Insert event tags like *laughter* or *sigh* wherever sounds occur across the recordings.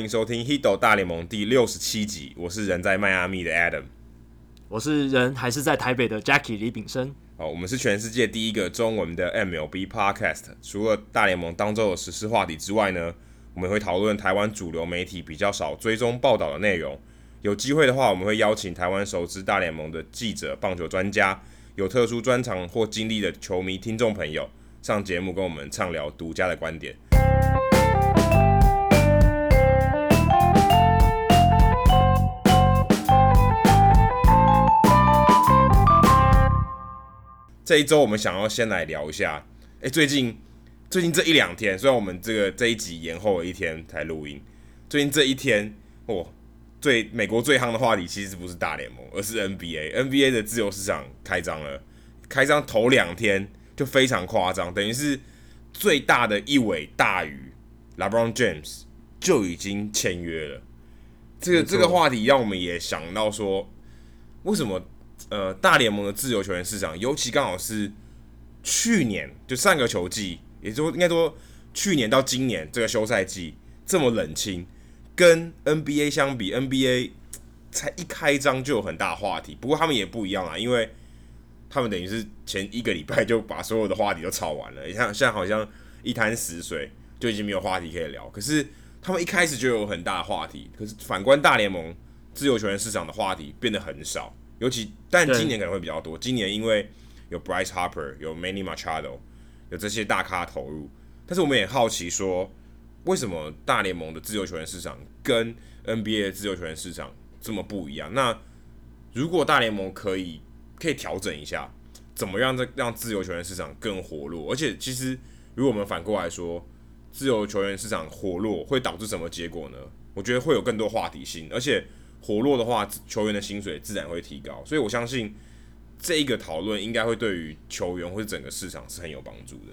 迎收听《Hito 大联盟》第六十七集。我是人在迈阿密的 Adam，我是人还是在台北的 Jackie 李炳生。哦，我们是全世界第一个中文的 MLB Podcast。除了大联盟当周的时事话题之外呢，我们会讨论台湾主流媒体比较少追踪报道的内容。有机会的话，我们会邀请台湾熟知大联盟的记者、棒球专家，有特殊专长或经历的球迷听众朋友上节目，跟我们畅聊独家的观点。这一周我们想要先来聊一下，哎，最近最近这一两天，虽然我们这个这一集延后了一天才录音，最近这一天，哦，最美国最夯的话题其实不是大联盟，而是 NBA。NBA 的自由市场开张了，开张头两天就非常夸张，等于是最大的一尾大鱼，LeBron James 就已经签约了。这个这个话题让我们也想到说，为什么？呃，大联盟的自由球员市场，尤其刚好是去年就上个球季，也就应该说去年到今年这个休赛季这么冷清，跟 NBA 相比，NBA 才一开张就有很大话题。不过他们也不一样啊，因为他们等于是前一个礼拜就把所有的话题都炒完了，你像现在好像一滩死水，就已经没有话题可以聊。可是他们一开始就有很大的话题，可是反观大联盟自由球员市场的话题变得很少。尤其，但今年可能会比较多。今年因为有 Bryce Harper，有 Manny Machado，有这些大咖投入。但是我们也好奇说，为什么大联盟的自由球员市场跟 NBA 的自由球员市场这么不一样？那如果大联盟可以可以调整一下，怎么样这让自由球员市场更活络？而且，其实如果我们反过来说，自由球员市场活络会导致什么结果呢？我觉得会有更多话题性，而且。活络的话，球员的薪水自然会提高，所以我相信这一个讨论应该会对于球员或者整个市场是很有帮助的。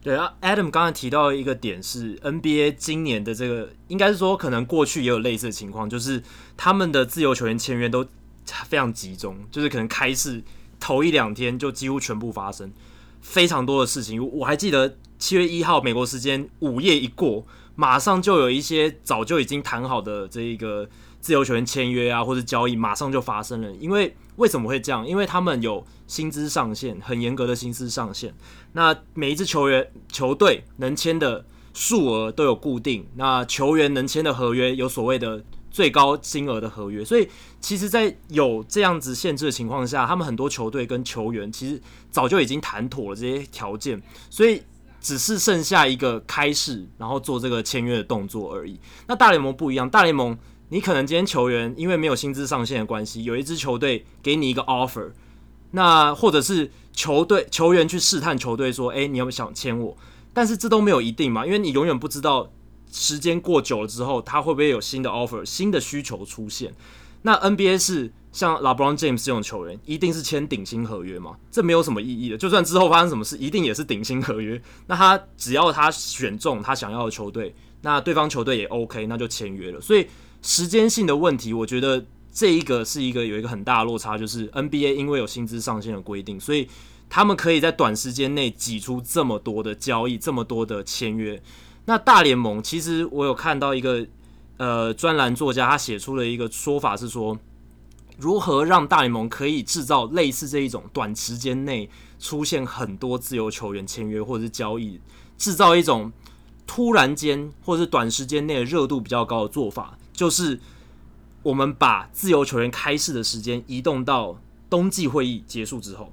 对啊，Adam 刚才提到一个点是 NBA 今年的这个，应该是说可能过去也有类似的情况，就是他们的自由球员签约都非常集中，就是可能开市头一两天就几乎全部发生非常多的事情。我还记得七月一号美国时间午夜一过，马上就有一些早就已经谈好的这一个。自由球员签约啊，或者交易马上就发生了。因为为什么会这样？因为他们有薪资上限，很严格的薪资上限。那每一支球员、球队能签的数额都有固定。那球员能签的合约有所谓的最高金额的合约。所以，其实，在有这样子限制的情况下，他们很多球队跟球员其实早就已经谈妥了这些条件，所以只是剩下一个开市，然后做这个签约的动作而已。那大联盟不一样，大联盟。你可能今天球员因为没有薪资上限的关系，有一支球队给你一个 offer，那或者是球队球员去试探球队说，诶，你有没有想签我？但是这都没有一定嘛，因为你永远不知道时间过久了之后，他会不会有新的 offer、新的需求出现。那 NBA 是像 LeBron James 这种球员，一定是签顶薪合约嘛？这没有什么意义的。就算之后发生什么事，一定也是顶薪合约。那他只要他选中他想要的球队，那对方球队也 OK，那就签约了。所以。时间性的问题，我觉得这一个是一个有一个很大的落差，就是 NBA 因为有薪资上限的规定，所以他们可以在短时间内挤出这么多的交易，这么多的签约。那大联盟其实我有看到一个呃专栏作家，他写出了一个说法是说，如何让大联盟可以制造类似这一种短时间内出现很多自由球员签约或者是交易，制造一种突然间或者是短时间内的热度比较高的做法。就是我们把自由球员开市的时间移动到冬季会议结束之后，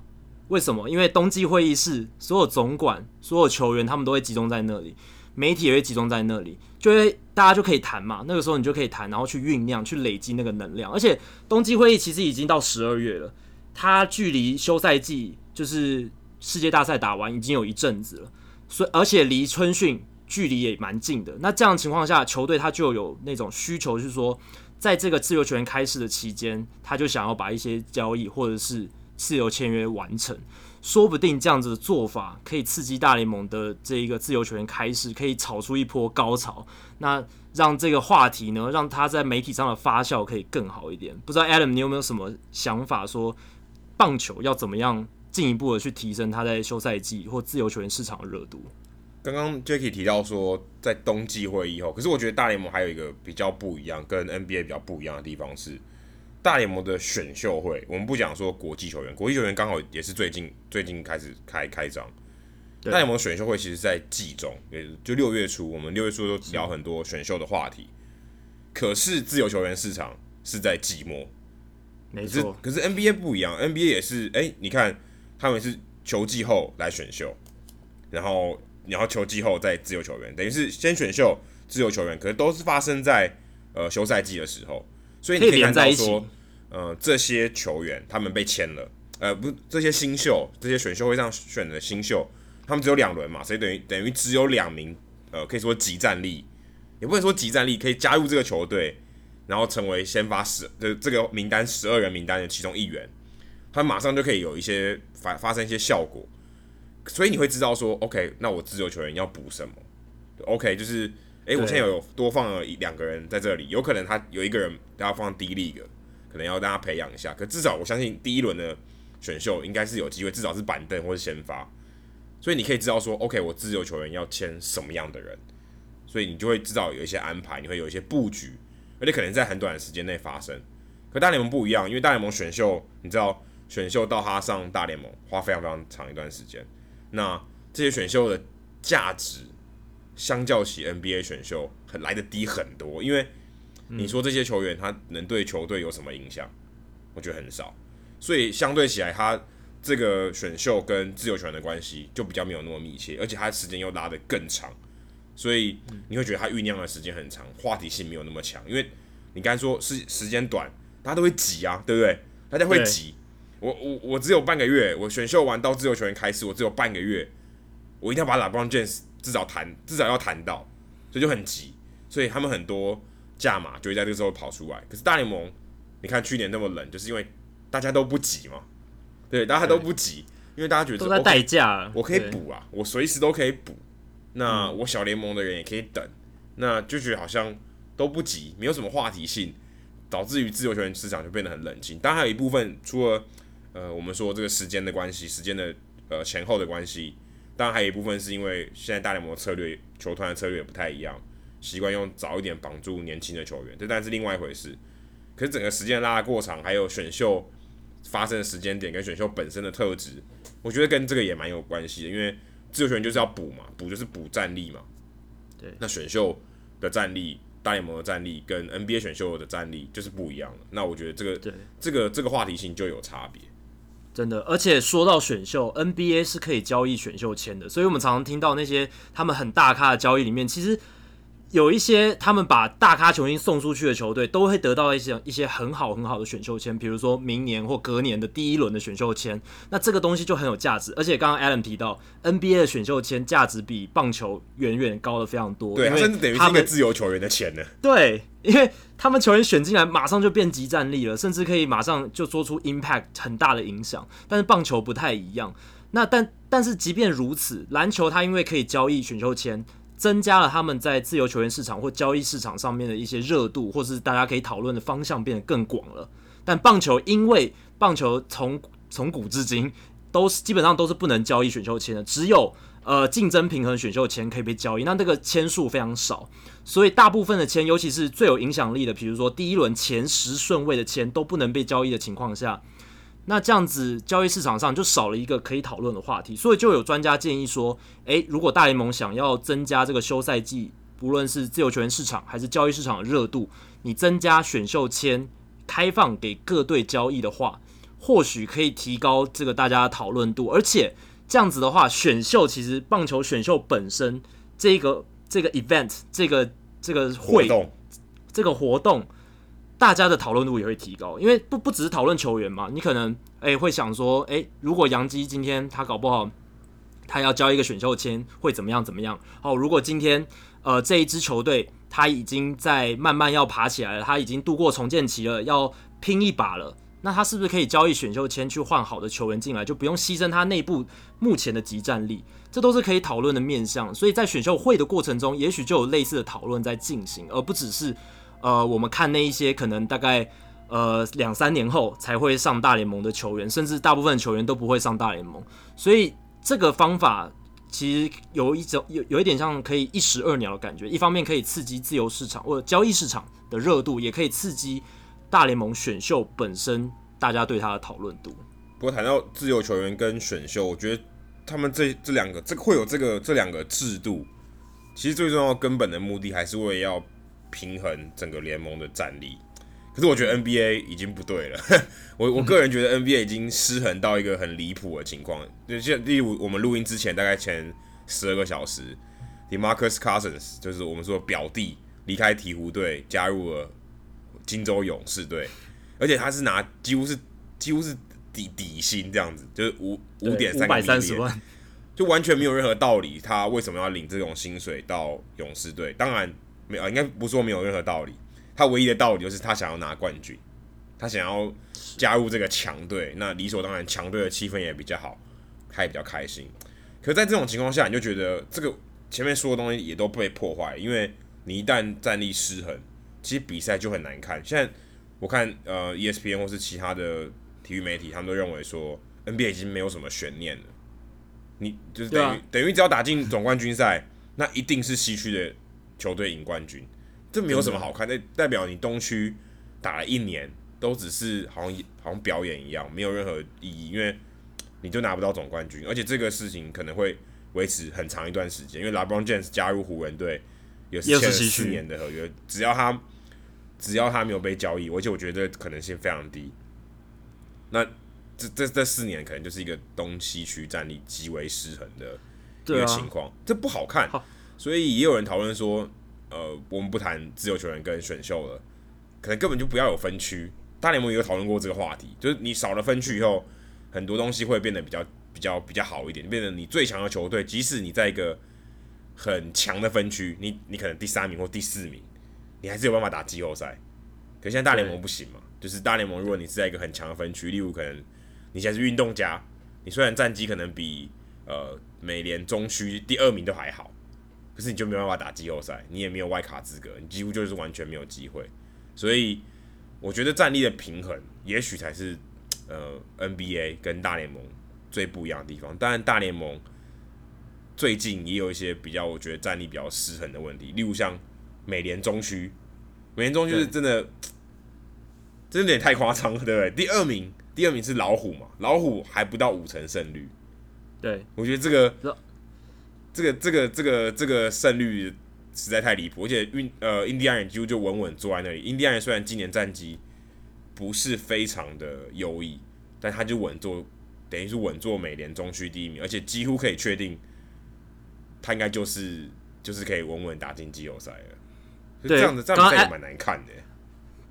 为什么？因为冬季会议是所有总管、所有球员他们都会集中在那里，媒体也会集中在那里，就会大家就可以谈嘛。那个时候你就可以谈，然后去酝酿、去累积那个能量。而且冬季会议其实已经到十二月了，它距离休赛季就是世界大赛打完已经有一阵子了，所以而且离春训。距离也蛮近的，那这样情况下，球队他就有那种需求，是说，在这个自由球员开市的期间，他就想要把一些交易或者是自由签约完成。说不定这样子的做法可以刺激大联盟的这一个自由球员开市，可以炒出一波高潮。那让这个话题呢，让他在媒体上的发酵可以更好一点。不知道 Adam 你有没有什么想法，说棒球要怎么样进一步的去提升他在休赛季或自由球员市场的热度？刚刚 Jacky 提到说在冬季会议后，可是我觉得大联盟还有一个比较不一样，跟 NBA 比较不一样的地方是，大联盟的选秀会，我们不讲说国际球员，国际球员刚好也是最近最近开始开开张。大联盟选秀会其实在季中，也就六月初，我们六月初都聊很多选秀的话题。可是自由球员市场是在季末，没错。可是 NBA 不一样，NBA 也是，哎、欸，你看他们是球季后来选秀，然后然后球季后再自由球员，等于是先选秀自由球员，可是都是发生在呃休赛季的时候，所以你可以看到说，呃，这些球员他们被签了，呃，不，这些新秀，这些选秀会上选的新秀。他们只有两轮嘛，所以等于等于只有两名，呃，可以说集战力，也不能说集战力，可以加入这个球队，然后成为先发十的这个名单十二人名单的其中一员，他马上就可以有一些发发生一些效果，所以你会知道说，OK，那我自由球员要补什么？OK，就是，诶，我现在有多放了一两个人在这里，有可能他有一个人要放低 League，可能要让他培养一下，可至少我相信第一轮的选秀应该是有机会，至少是板凳或是先发。所以你可以知道说，OK，我自由球员要签什么样的人，所以你就会知道有一些安排，你会有一些布局，而且可能在很短的时间内发生。可大联盟不一样，因为大联盟选秀，你知道选秀到他上大联盟花非常非常长一段时间，那这些选秀的价值相较起 NBA 选秀很来的低很多，因为你说这些球员他能对球队有什么影响？我觉得很少，所以相对起来他。这个选秀跟自由球员的关系就比较没有那么密切，而且他时间又拉得更长，所以你会觉得他酝酿的时间很长，话题性没有那么强。因为你刚才说是时间短，大家都会挤啊，对不对？大家会挤。我我我只有半个月，我选秀完到自由球员开始，我只有半个月，我一定要把 LeBron James 至少谈，至少要谈到，所以就很急。所以他们很多价码就会在这个时候跑出来。可是大联盟，你看去年那么冷，就是因为大家都不急嘛。对，大家都不急，因为大家觉得都在代价，我可以补啊，我随时都可以补。那我小联盟的人也可以等，那就觉得好像都不急，没有什么话题性，导致于自由球员市场就变得很冷清。当然还有一部分，除了呃我们说这个时间的关系，时间的呃前后的关系，当然还有一部分是因为现在大联盟的策略，球团的策略也不太一样，习惯用早一点绑住年轻的球员，这当然是另外一回事。可是整个时间拉的过长，还有选秀。发生的时间点跟选秀本身的特质，我觉得跟这个也蛮有关系的。因为自由球员就是要补嘛，补就是补战力嘛。对，那选秀的战力、大联盟的战力跟 NBA 选秀的战力就是不一样的。那我觉得这个这个这个话题性就有差别。真的，而且说到选秀，NBA 是可以交易选秀签的，所以我们常常听到那些他们很大咖的交易里面，其实。有一些他们把大咖球星送出去的球队，都会得到一些一些很好很好的选秀签，比如说明年或隔年的第一轮的选秀签。那这个东西就很有价值。而且刚刚 Alan 提到，NBA 的选秀签价值比棒球远远高了非常多。对，甚至等于是一个自由球员的钱呢。对，因为他们球员选进来，马上就变即战力了，甚至可以马上就做出 impact 很大的影响。但是棒球不太一样。那但但是即便如此，篮球它因为可以交易选秀签。增加了他们在自由球员市场或交易市场上面的一些热度，或是大家可以讨论的方向变得更广了。但棒球因为棒球从从古至今都是基本上都是不能交易选秀签的，只有呃竞争平衡选秀签可以被交易，那这个签数非常少，所以大部分的签，尤其是最有影响力的，比如说第一轮前十顺位的签都不能被交易的情况下。那这样子，交易市场上就少了一个可以讨论的话题，所以就有专家建议说，诶，如果大联盟想要增加这个休赛季，不论是自由球员市场还是交易市场的热度，你增加选秀签开放给各队交易的话，或许可以提高这个大家的讨论度，而且这样子的话，选秀其实棒球选秀本身这个这个 event 这个这个会动这个活动。大家的讨论度也会提高，因为不不只是讨论球员嘛，你可能诶、会想说，诶、如果杨基今天他搞不好，他要交一个选秀签，会怎么样怎么样？哦，如果今天呃这一支球队他已经在慢慢要爬起来了，他已经度过重建期了，要拼一把了，那他是不是可以交易选秀签去换好的球员进来，就不用牺牲他内部目前的即战力？这都是可以讨论的面向，所以在选秀会的过程中，也许就有类似的讨论在进行，而不只是。呃，我们看那一些可能大概呃两三年后才会上大联盟的球员，甚至大部分球员都不会上大联盟，所以这个方法其实有一种有有一点像可以一石二鸟的感觉，一方面可以刺激自由市场或者交易市场的热度，也可以刺激大联盟选秀本身大家对他的讨论度。不过谈到自由球员跟选秀，我觉得他们这这两个这个会有这个这两个制度，其实最重要根本的目的还是为了要平衡整个联盟的战力。可是我觉得 NBA 已经不对了，*laughs* 我我个人觉得 NBA 已经失衡到一个很离谱的情况。就像例如我们录音之前大概前十二个小时，DeMarcus Cousins 就是我们说表弟离开鹈鹕队，加入了金州勇士队，而且他是拿几乎是几乎是底底薪这样子，就是五五点三三十万，就完全没有任何道理，他为什么要领这种薪水到勇士队？当然没啊，应该不是说没有任何道理。他唯一的道理就是他想要拿冠军，他想要加入这个强队，那理所当然强队的气氛也比较好，他也比较开心。可是在这种情况下，你就觉得这个前面说的东西也都被破坏，因为你一旦战力失衡，其实比赛就很难看。现在我看呃 ESPN 或是其他的体育媒体，他们都认为说 NBA 已经没有什么悬念了，你就是等于、啊、等于只要打进总冠军赛，那一定是西区的球队赢冠军。这没有什么好看，那代表你东区打了一年都只是好像好像表演一样，没有任何意义，因为你就拿不到总冠军，而且这个事情可能会维持很长一段时间，因为 LeBron James 加入湖人队也是签了四年的合约，只要他只要他没有被交易，而且我觉得可能性非常低，那这这这四年可能就是一个东西区战力极为失衡的一个情况，这不好看，所以也有人讨论说。呃，我们不谈自由球员跟选秀了，可能根本就不要有分区。大联盟也有讨论过这个话题，就是你少了分区以后，很多东西会变得比较比较比较好一点，变成你最强的球队，即使你在一个很强的分区，你你可能第三名或第四名，你还是有办法打季后赛。可现在大联盟不行嘛，就是大联盟如果你是在一个很强的分区，例如可能你现在是运动家，你虽然战绩可能比呃美联中区第二名都还好。可是你就没办法打季后赛，你也没有外卡资格，你几乎就是完全没有机会。所以我觉得战力的平衡，也许才是 *tsk* 呃 NBA 跟大联盟最不一样的地方。当然，大联盟最近也有一些比较，我觉得战力比较失衡的问题，例如像美联中区，美联中区是真的，*tsk* 真的有点太夸张了，对不对？第二名，第二名是老虎嘛，老虎还不到五成胜率。对，我觉得这个。这个这个这个这个胜率实在太离谱，而且运呃印第安人几乎就稳稳坐在那里。印第安人虽然今年战绩不是非常的优异，但他就稳坐，等于是稳坐美联中区第一名，而且几乎可以确定他应该就是就是可以稳稳打进季后赛了。对，这样子这样子也蛮难看的。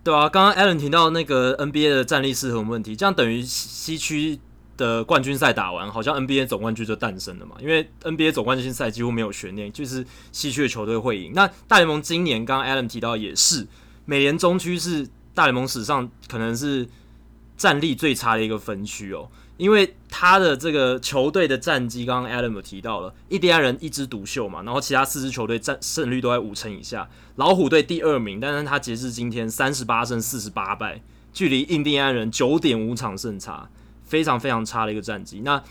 对啊，刚刚 Alan 提到那个 NBA 的战力失衡问题，这样等于西区。的冠军赛打完，好像 NBA 总冠军就诞生了嘛？因为 NBA 总冠军赛几乎没有悬念，就是西区的球队会赢。那大联盟今年刚刚 Adam 提到也是，美联中区是大联盟史上可能是战力最差的一个分区哦，因为他的这个球队的战绩，刚刚 Adam 有提到了，印第安人一枝独秀嘛，然后其他四支球队战胜率都在五成以下。老虎队第二名，但是他截至今天三十八胜四十八败，距离印第安人九点五场胜差。非常非常差的一个战绩。那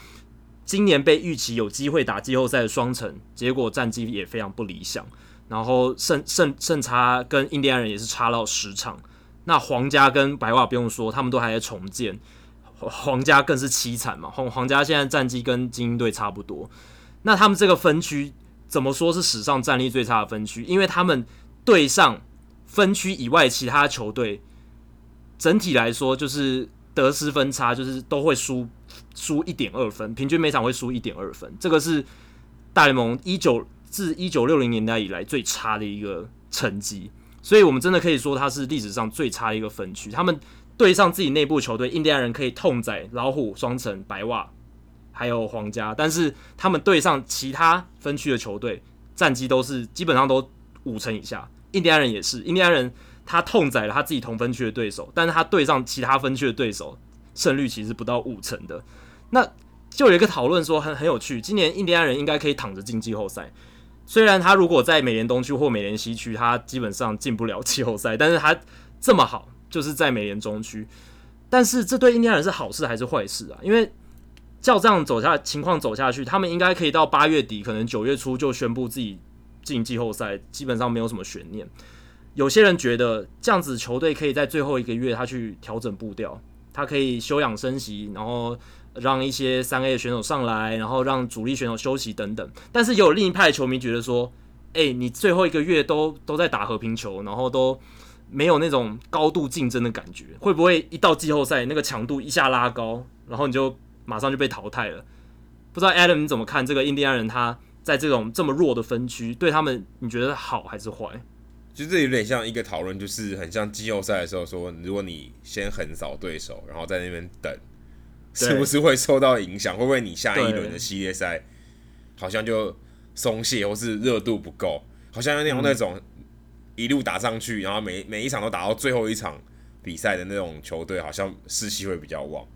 今年被预期有机会打季后赛的双城，结果战绩也非常不理想。然后胜胜胜差跟印第安人也是差到十场。那皇家跟白袜不用说，他们都还在重建，皇家更是凄惨嘛。皇皇家现在战绩跟精英队差不多。那他们这个分区怎么说是史上战力最差的分区？因为他们对上分区以外其他球队，整体来说就是。得失分差就是都会输输一点二分，平均每场会输一点二分，这个是大联盟一九自一九六零年代以来最差的一个成绩，所以我们真的可以说它是历史上最差的一个分区。他们对上自己内部球队，印第安人可以痛宰老虎、双城、白袜，还有皇家，但是他们对上其他分区的球队，战绩都是基本上都五成以下。印第安人也是，印第安人。他痛宰了他自己同分区的对手，但是他对上其他分区的对手，胜率其实不到五成的。那就有一个讨论说很很有趣，今年印第安人应该可以躺着进季后赛。虽然他如果在美联东区或美联西区，他基本上进不了季后赛，但是他这么好，就是在美联中区。但是这对印第安人是好事还是坏事啊？因为照这样走下情况走下去，他们应该可以到八月底，可能九月初就宣布自己进季后赛，基本上没有什么悬念。有些人觉得这样子球队可以在最后一个月他去调整步调，他可以休养生息，然后让一些三 A 的选手上来，然后让主力选手休息等等。但是也有另一派球迷觉得说，哎、你最后一个月都都在打和平球，然后都没有那种高度竞争的感觉，会不会一到季后赛那个强度一下拉高，然后你就？马上就被淘汰了，不知道 Adam 你怎么看这个印第安人？他在这种这么弱的分区，对他们你觉得好还是坏？其实这有点像一个讨论，就是很像季后赛的时候说，如果你先横扫对手，然后在那边等，是不是会受到影响？会不会你下一轮的系列赛好像就松懈，或是热度不够？好像要那种那种一路打上去，然后每每一场都打到最后一场比赛的那种球队，好像士气会比较旺。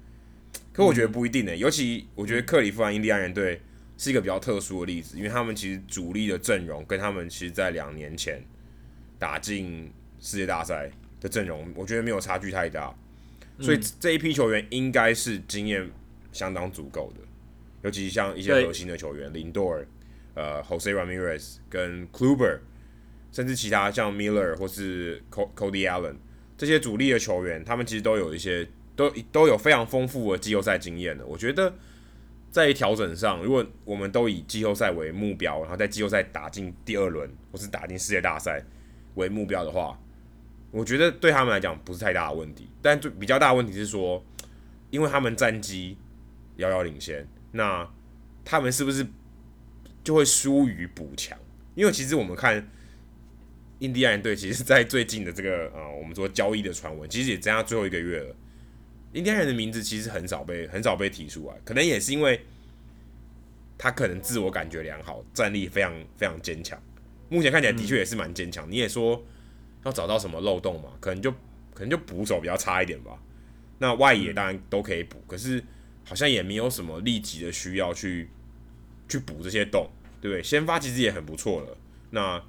可我觉得不一定呢、尤其我觉得克里夫兰印第安人队是一个比较特殊的例子，因为他们其实主力的阵容跟他们其实在两年前打进世界大赛的阵容，我觉得没有差距太大，所以这一批球员应该是经验相当足够的，尤其像一些核心的球员，林多尔、呃，Jose Ramirez 跟 Kluber，甚至其他像 Miller 或是 Cody Allen 这些主力的球员，他们其实都有一些。都都有非常丰富的季后赛经验的，我觉得在调整上，如果我们都以季后赛为目标，然后在季后赛打进第二轮或是打进世界大赛为目标的话，我觉得对他们来讲不是太大的问题。但最比较大的问题是说，因为他们战绩遥遥领先，那他们是不是就会疏于补强？因为其实我们看印第安人队，其实，在最近的这个呃，我们说交易的传闻，其实也剩下最后一个月了。印第安人的名字其实很少被很少被提出来，可能也是因为他可能自我感觉良好，战力非常非常坚强。目前看起来的确也是蛮坚强。你也说要找到什么漏洞嘛？可能就可能就捕手比较差一点吧。那外野当然都可以补，可是好像也没有什么立即的需要去去补这些洞，对不对？先发其实也很不错了。那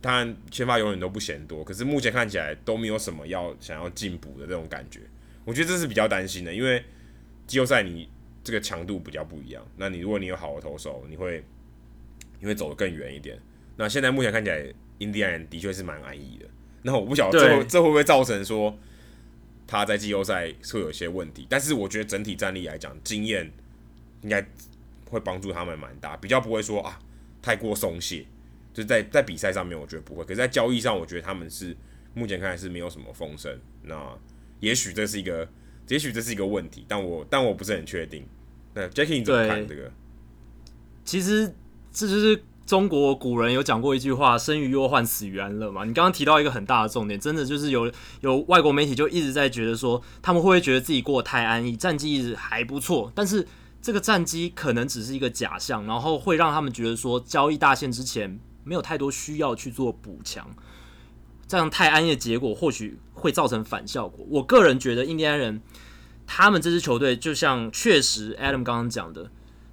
当然先发永远都不嫌多，可是目前看起来都没有什么要想要进补的这种感觉。我觉得这是比较担心的，因为季后赛你这个强度比较不一样。那你如果你有好的投手，你会你会走得更远一点。那现在目前看起来，印第安人的确是蛮安逸的。那我不晓得这会这会不会造成说他在季后赛会有一些问题？但是我觉得整体战力来讲，经验应该会帮助他们蛮大，比较不会说啊太过松懈。就是在在比赛上面，我觉得不会。可是，在交易上，我觉得他们是目前看来是没有什么风声。那也许这是一个，也许这是一个问题，但我但我不是很确定。那 Jackie 你怎么看这个？其实这就是中国古人有讲过一句话：“生于忧患，死于安乐”嘛。你刚刚提到一个很大的重点，真的就是有有外国媒体就一直在觉得说，他们会不会觉得自己过得太安逸，战绩一直还不错，但是这个战绩可能只是一个假象，然后会让他们觉得说，交易大限之前没有太多需要去做补强。这样太安逸的结果，或许会造成反效果。我个人觉得，印第安人他们这支球队，就像确实 Adam 刚刚讲的，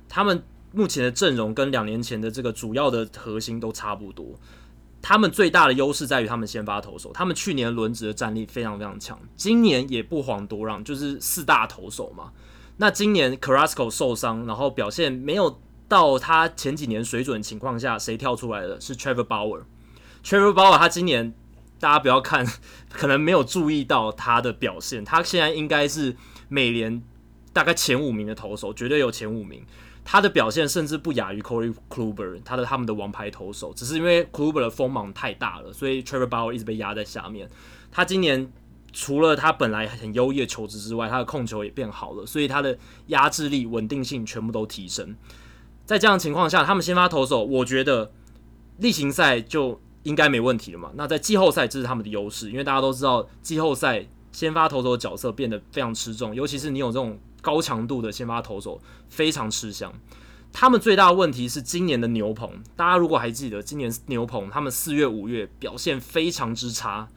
他们目前的阵容跟两年前的这个主要的核心都差不多。他们最大的优势在于他们先发投手，他们去年轮值的战力非常非常强，今年也不遑多让，就是四大投手嘛。那今年 Carrasco 受伤，然后表现没有到他前几年水准的情况下，谁跳出来的？是 Trevor Bauer。Trevor Bauer 他今年。大家不要看，可能没有注意到他的表现。他现在应该是美联大概前五名的投手，绝对有前五名。他的表现甚至不亚于 Corey Kluber，他的他们的王牌投手。只是因为 Kluber 的锋芒太大了，所以 Trevor Bauer 一直被压在下面。他今年除了他本来很优异的球质之外，他的控球也变好了，所以他的压制力、稳定性全部都提升。在这样的情况下，他们先发投手，我觉得例行赛就。应该没问题了嘛？那在季后赛这是他们的优势，因为大家都知道季后赛先发投手的角色变得非常吃重，尤其是你有这种高强度的先发投手，非常吃香。他们最大的问题是今年的牛棚，大家如果还记得，今年牛棚他们四月五月表现非常之差，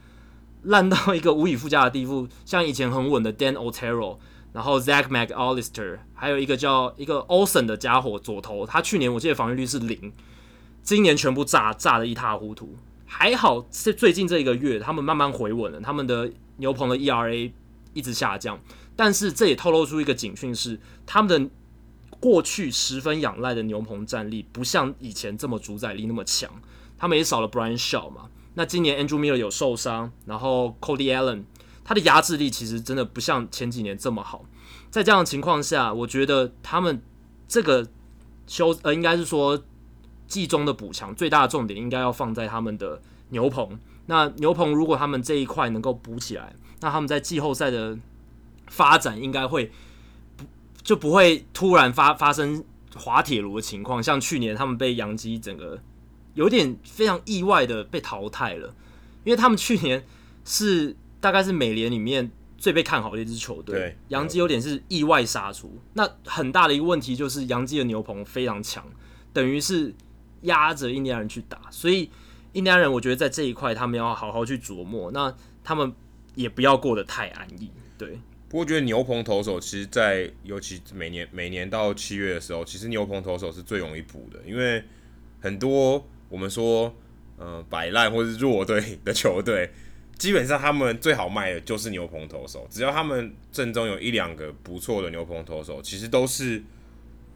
烂到一个无以复加的地步。像以前很稳的 Dan Otero，然后 Zach McAllister，还有一个叫一个 Olsen 的家伙左投，他去年我记得防御率是零。今年全部炸炸得一塌糊涂，还好这最近这一个月他们慢慢回稳了，他们的牛棚的 ERA 一直下降，但是这也透露出一个警讯是他们的过去十分仰赖的牛棚战力，不像以前这么主宰力那么强。他们也少了 Brian Shaw 嘛。那今年 Andrew Miller 有受伤，然后 Cody Allen 他的压制力其实真的不像前几年这么好。在这样的情况下，我觉得他们这个休呃，应该是说季中的补强最大的重点应该要放在他们的牛棚。那牛棚如果他们这一块能够补起来，那他们在季后赛的发展应该会不就不会突然发发生滑铁卢的情况，像去年他们被杨基整个有点非常意外的被淘汰了，因为他们去年是大概是美联里面。最被看好的一支球队，杨基有点是意外杀出。那很大的一个问题就是杨基的牛棚非常强，等于是压着印第安人去打，所以印第安人我觉得在这一块他们要好好去琢磨。那他们也不要过得太安逸。对，不过我觉得牛棚投手其实，在尤其每年每年到七月的时候，其实牛棚投手是最容易补的，因为很多我们说呃摆烂或是弱队的球队。基本上他们最好卖的就是牛棚投手，只要他们阵中有一两个不错的牛棚投手，其实都是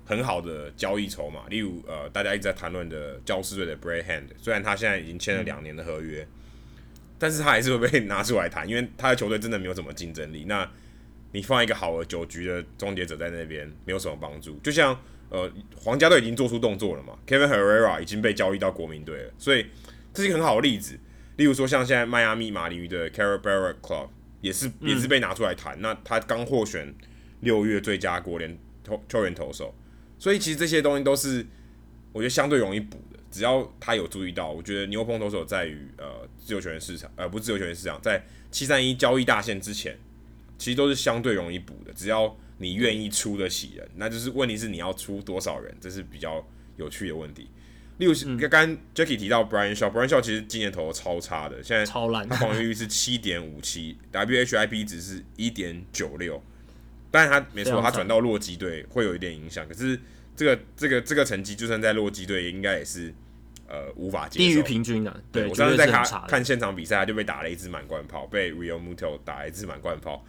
很好的交易筹码。例如，呃，大家一直在谈论的教士队的 Bray Hand，虽然他现在已经签了两年的合约，但是他还是会被拿出来谈，因为他的球队真的没有什么竞争力。那你放一个好的九局的终结者在那边，没有什么帮助。就像呃，皇家队已经做出动作了嘛，Kevin Herrera 已经被交易到国民队了，所以这是一个很好的例子。例如说，像现在迈阿密马林鱼的 Carol Barrett Club 也是也是被拿出来谈。嗯、那他刚获选六月最佳国联投球员投手，所以其实这些东西都是我觉得相对容易补的。只要他有注意到，我觉得牛棚投手在于呃自由球员市场，呃不是自由球员市场，在七三一交易大限之前，其实都是相对容易补的。只要你愿意出得起人，那就是问题是你要出多少人，这是比较有趣的问题。例如，刚刚 Jackie 提到 Brian Shaw，Brian Shaw 其实今年投的超差的，现在超烂，他防御率是 *laughs* 七点五七，WHIP 值是一点九六，但他没错，他转到洛基队会有一点影响，可是这个这个这个成绩，就算在洛基队，也应该也是呃无法接受，低于平均的。对，对我上次在看看现场比赛，他就被打了一支满贯炮，被 Realmuto 打了一支满贯炮，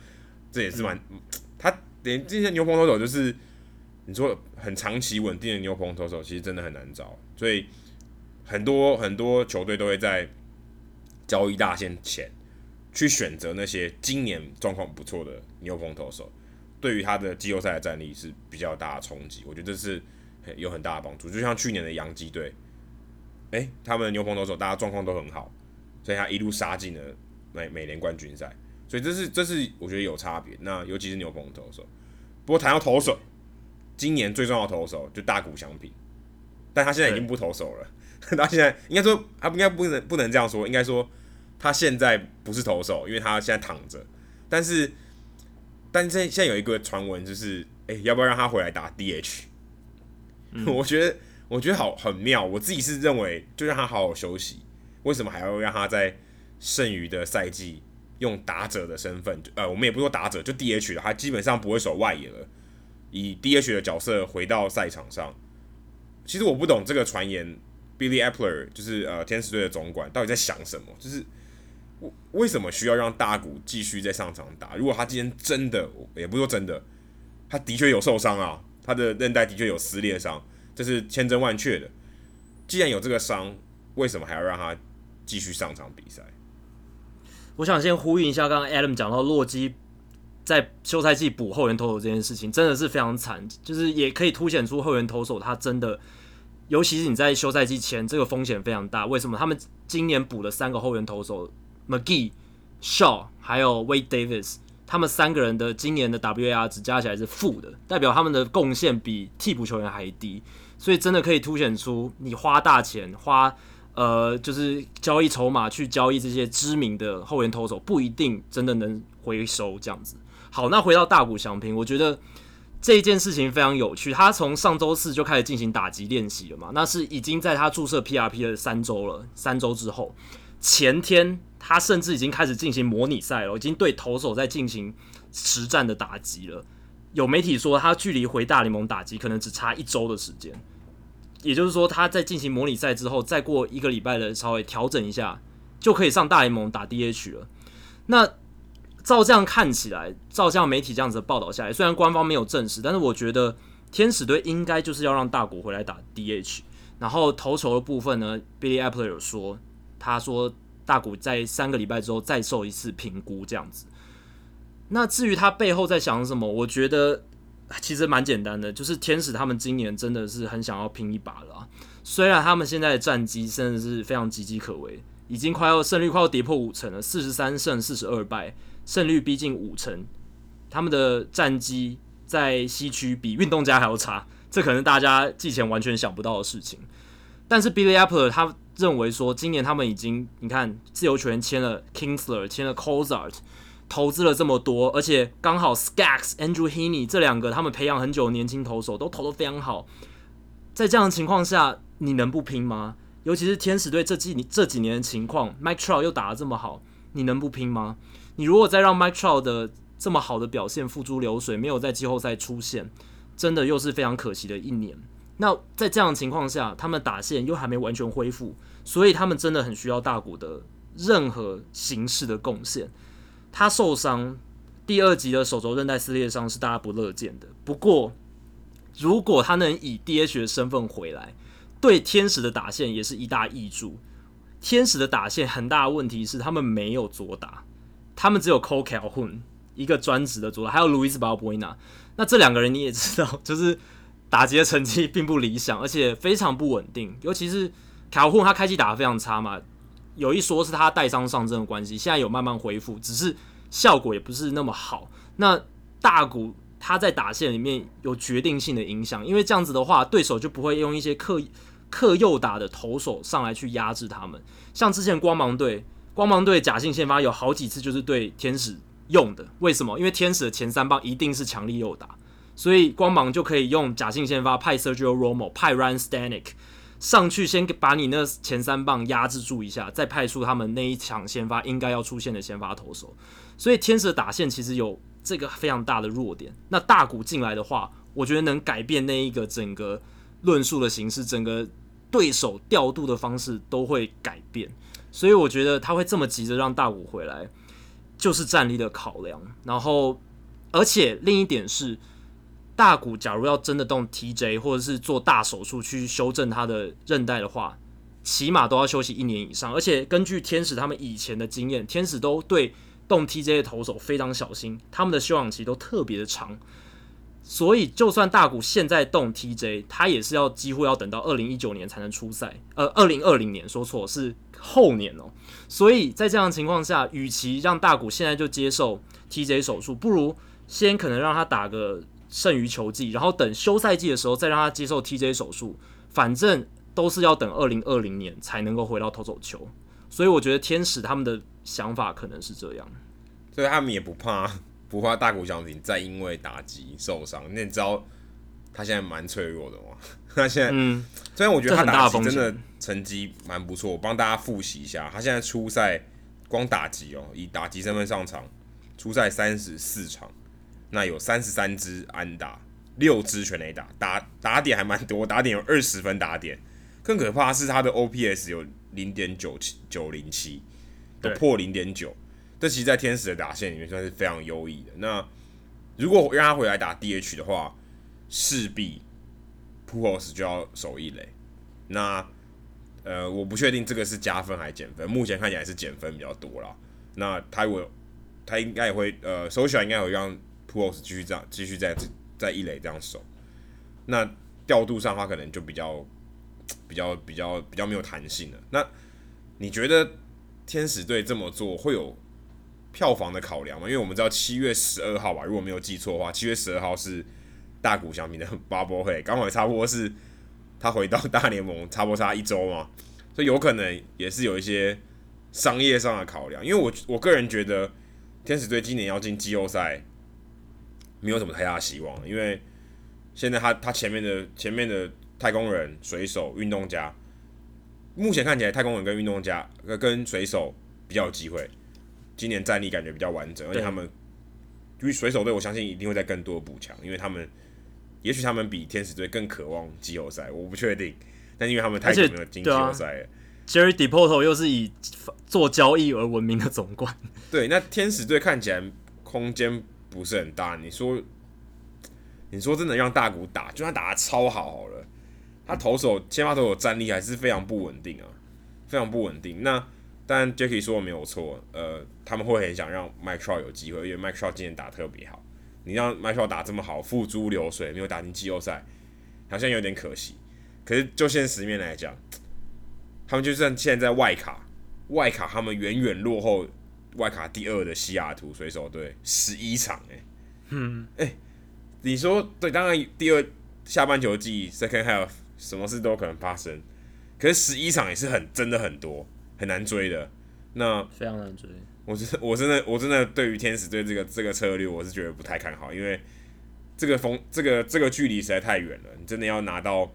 这也是蛮、嗯、他连这些牛棚投手就是。你说很长期稳定的牛棚投手，其实真的很难找，所以很多很多球队都会在交易大限前去选择那些今年状况不错的牛棚投手，对于他的季后赛的战力是比较大的冲击。我觉得这是有很大的帮助。就像去年的洋基队，诶，他们的牛棚投手大家状况都很好，所以他一路杀进了美美联冠军赛，所以这是这是我觉得有差别。那尤其是牛棚投手，不过谈到投手。今年最重要的投手就大谷翔平，但他现在已经不投手了。*laughs* 他现在应该说他应该不能不能这样说，应该说他现在不是投手，因为他现在躺着。但是，但是现在有一个传闻就是，哎、欸，要不要让他回来打 DH？、*laughs* 嗯、我觉得我觉得好很妙。我自己是认为，就让他好好休息。为什么还要让他在剩余的赛季用打者的身份？呃，我们也不说打者，就 DH 了，他基本上不会守外野了。以 DH 的角色回到赛场上，其实我不懂这个传言，Billy Eppler 就是呃天使队的总管到底在想什么？就是为什么需要让大谷继续在上场打？如果他今天真的，也不说真的，他的确有受伤啊，他的韧带的确有撕裂伤，这是千真万确的。既然有这个伤，为什么还要让他继续上场比赛？我想先呼应一下刚刚 Adam 讲到洛基。在休赛季补后援投手这件事情真的是非常惨，就是也可以凸显出后援投手他真的，尤其是你在休赛季前这个风险非常大。为什么？他们今年补了三个后援投手，McGee、Shaw 还有 Wade Davis，他们三个人的今年的 WAR 值加起来是负的，代表他们的贡献比替补球员还低。所以真的可以凸显出你花大钱花呃就是交易筹码去交易这些知名的后援投手，不一定真的能回收这样子。好，那回到大谷翔平，我觉得这件事情非常有趣。他从上周四就开始进行打击练习了嘛，那是已经在他注射 PRP 的三周了。三周之后，前天他甚至已经开始进行模拟赛了，已经对投手在进行实战的打击了。有媒体说他距离回大联盟打击可能只差一周的时间，也就是说他在进行模拟赛之后，再过一个礼拜的稍微调整一下，就可以上大联盟打 DH 了。那照这样看起来，照这样媒体这样子的报道下来，虽然官方没有证实，但是我觉得天使队应该就是要让大谷回来打 DH，然后投球的部分呢，Billy Apple 有说，他说大谷在三个礼拜之后再受一次评估这样子。那至于他背后在想什么，我觉得其实蛮简单的，就是天使他们今年真的是很想要拼一把了。虽然他们现在的战绩真的是非常岌岌可危，已经快要胜率快要跌破五成了，四十三胜四十二败，胜率逼近五成，他们的战绩。在西区比运动家还要差，这可能大家季前完全想不到的事情。但是 Billy Apple 他认为说，今年他们已经你看自由球员签了 Kingsler，签了 Cozart，投资了这么多，而且刚好 Skaggs、Andrew Heaney 这两个他们培养很久的年轻投手都投得非常好。在这样的情况下，你能不拼吗？尤其是天使队这季这几年的情况，Mike Trout 又打得这么好，你能不拼吗？你如果再让 Mike Trout 的这么好的表现付诸流水，没有在季后赛出现，真的又是非常可惜的一年。那在这样的情况下，他们打线又还没完全恢复，所以他们真的很需要大谷的任何形式的贡献。他受伤，第二级的手肘韧带撕裂伤是大家不乐见的。不过，如果他能以 DH 的身份回来，对天使的打线也是一大益助。天使的打线很大的问题是，他们没有左打，他们只有 Cole Calhoun。一个专职的左打，还有 Luis Valbuena，那这两个人你也知道，就是打击的成绩并不理想，而且非常不稳定。尤其是卡库，他开季打得非常差嘛，有一说是他带伤上阵的关系，现在有慢慢恢复，只是效果也不是那么好。那大谷他在打线里面有决定性的影响，因为这样子的话，对手就不会用一些克克右打的投手上来去压制他们。像之前光芒队，光芒队假性先发有好几次就是对天使。用的为什么？因为天使的前三棒一定是强力右打，所以光芒就可以用假性先发派 Sergio Romo 派 Ryan Stanek 上去，先把你那前三棒压制住一下，再派出他们那一场先发应该要出现的先发投手。所以天使的打线其实有这个非常大的弱点。那大谷进来的话，我觉得能改变那一个整个论述的形式，整个对手调度的方式都会改变。所以我觉得他会这么急着让大谷回来。就是战力的考量，然后，而且另一点是，大谷假如要真的动 TJ 或者是做大手术去修正他的韧带的话，起码都要休息一年以上。而且根据天使他们以前的经验，天使都对动 TJ 的投手非常小心，他们的休养期都特别的长。所以，就算大谷现在动 TJ，他也是要几乎要等到二零一九年才能出赛。呃，二零二零年说错是后年哦。所以在这样的情况下，与其让大谷现在就接受 TJ 手术，不如先可能让他打个剩余球季，然后等休赛季的时候再让他接受 TJ 手术。反正都是要等二零二零年才能够回到投手球。所以我觉得天使他们的想法可能是这样，所以他们也不怕。*laughs* 不怕大谷翔平再因为打击受伤，那你知道他现在蛮脆弱的吗？*laughs* 他现在，嗯，虽然我觉得他打击真的成绩蛮不错，我帮大家复习一下，他现在初赛光打击哦，以打击身份上场，初赛三十四场，那有三十三支安打，六支全垒打，打打点还蛮多，打点有二十分打点，更可怕的是他的 OPS 有零点九七九零七，有破零点九。这其实，在天使的打线里面算是非常优异的。那如果让他回来打 DH 的话，势必 Pujols 就要守一垒。那呃，我不确定这个是加分还是减分。目前看起来是减分比较多啦。那他我他应该也会呃，首选应该会让 Pujols 继续这样继续在在一垒这样守。那调度上的话，可能就比较比较比较比较没有弹性了。那你觉得天使队这么做会有？票房的考量吗，因为我们知道七月十二号吧，如果没有记错的话，七月十二号是大谷翔平的 Bubble 会，刚好差不多是他回到大联盟，差不多差一周嘛，所以有可能也是有一些商业上的考量。因为我我个人觉得天使队今年要进季后赛没有什么太大的希望，因为现在他他前面的前面的太空人、水手、运动家，目前看起来太空人跟运动家跟水手比较有机会。今年战力感觉比较完整，而且他们因为水手队，我相信一定会在更多补强，因为他们也许他们比天使队更渴望季后赛，我不确定，但因为他们太久没有进季后赛了。啊、Jerry Depoto 又是以做交易而闻名的总冠，对，那天使队看起来空间不是很大，你说你说真的让大谷打，就算打的超好好了，他投手先发投手战力还是非常不稳定啊，非常不稳定。那当然 Jacky 说的没有错，呃，他们会很想让 m i c r o 有机会，因为 m i c r o 今年打特别好。你让 m i c r o 打这么好，付诸流水，没有打进季后赛，好像有点可惜。可是就现实面来讲，他们就算现在在外卡，外卡他们远远落后外卡第二的西雅图水手队十一场，哎、欸，嗯，诶、欸，你说对，当然第二下半球季 Second Half 什么事都可能发生，可是十一场也是很真的很多，很难追的。那非常难追。我真我真的我真的对于天使队这个这个策略，我是觉得不太看好，因为这个风这个这个距离实在太远了。你真的要拿到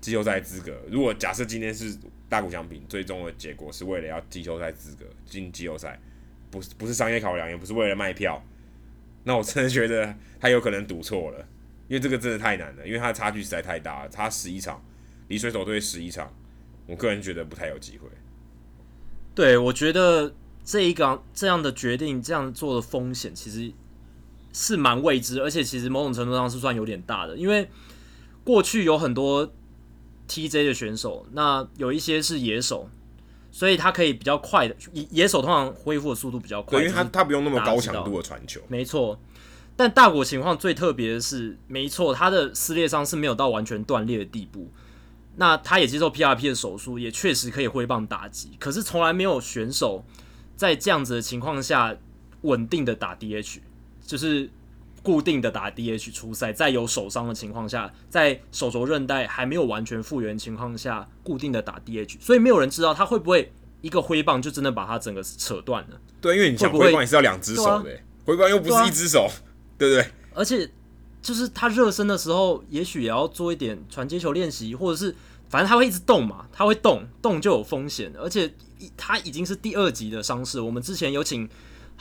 季后赛资格，如果假设今天是大谷翔平，最终的结果是为了要季后赛资格进季后赛，不不是商业考量，也不是为了卖票，那我真的觉得他有可能赌错了，因为这个真的太难了，因为他的差距实在太大了，差十一场，离水手队十一场，我个人觉得不太有机会。对，我觉得。这一个这样的决定，这样做的风险其实是蛮未知，而且其实某种程度上是算有点大的。因为过去有很多 TJ 的选手，那有一些是野手，所以他可以比较快的野野手通常恢复的速度比较快，因为他他不用那么高强度的传球。没错，但大谷情况最特别的是，没错，他的撕裂伤是没有到完全断裂的地步，那他也接受 PRP 的手术，也确实可以挥棒打击，可是从来没有选手。在这样子的情况下，稳定的打 DH，就是固定的打 DH 出赛，在有手伤的情况下，在手肘韧带还没有完全复原情况下，固定的打 DH，所以没有人知道他会不会一个挥棒就真的把他整个扯断了。对，因为你想挥棒也是要两只手的，挥棒又不是一只手，对不对，对？而且就是他热身的时候，也许也要做一点传接球练习，或者是。反正他会一直动嘛，他会动，动就有风险，而且他已经是第二级的伤势。我们之前有请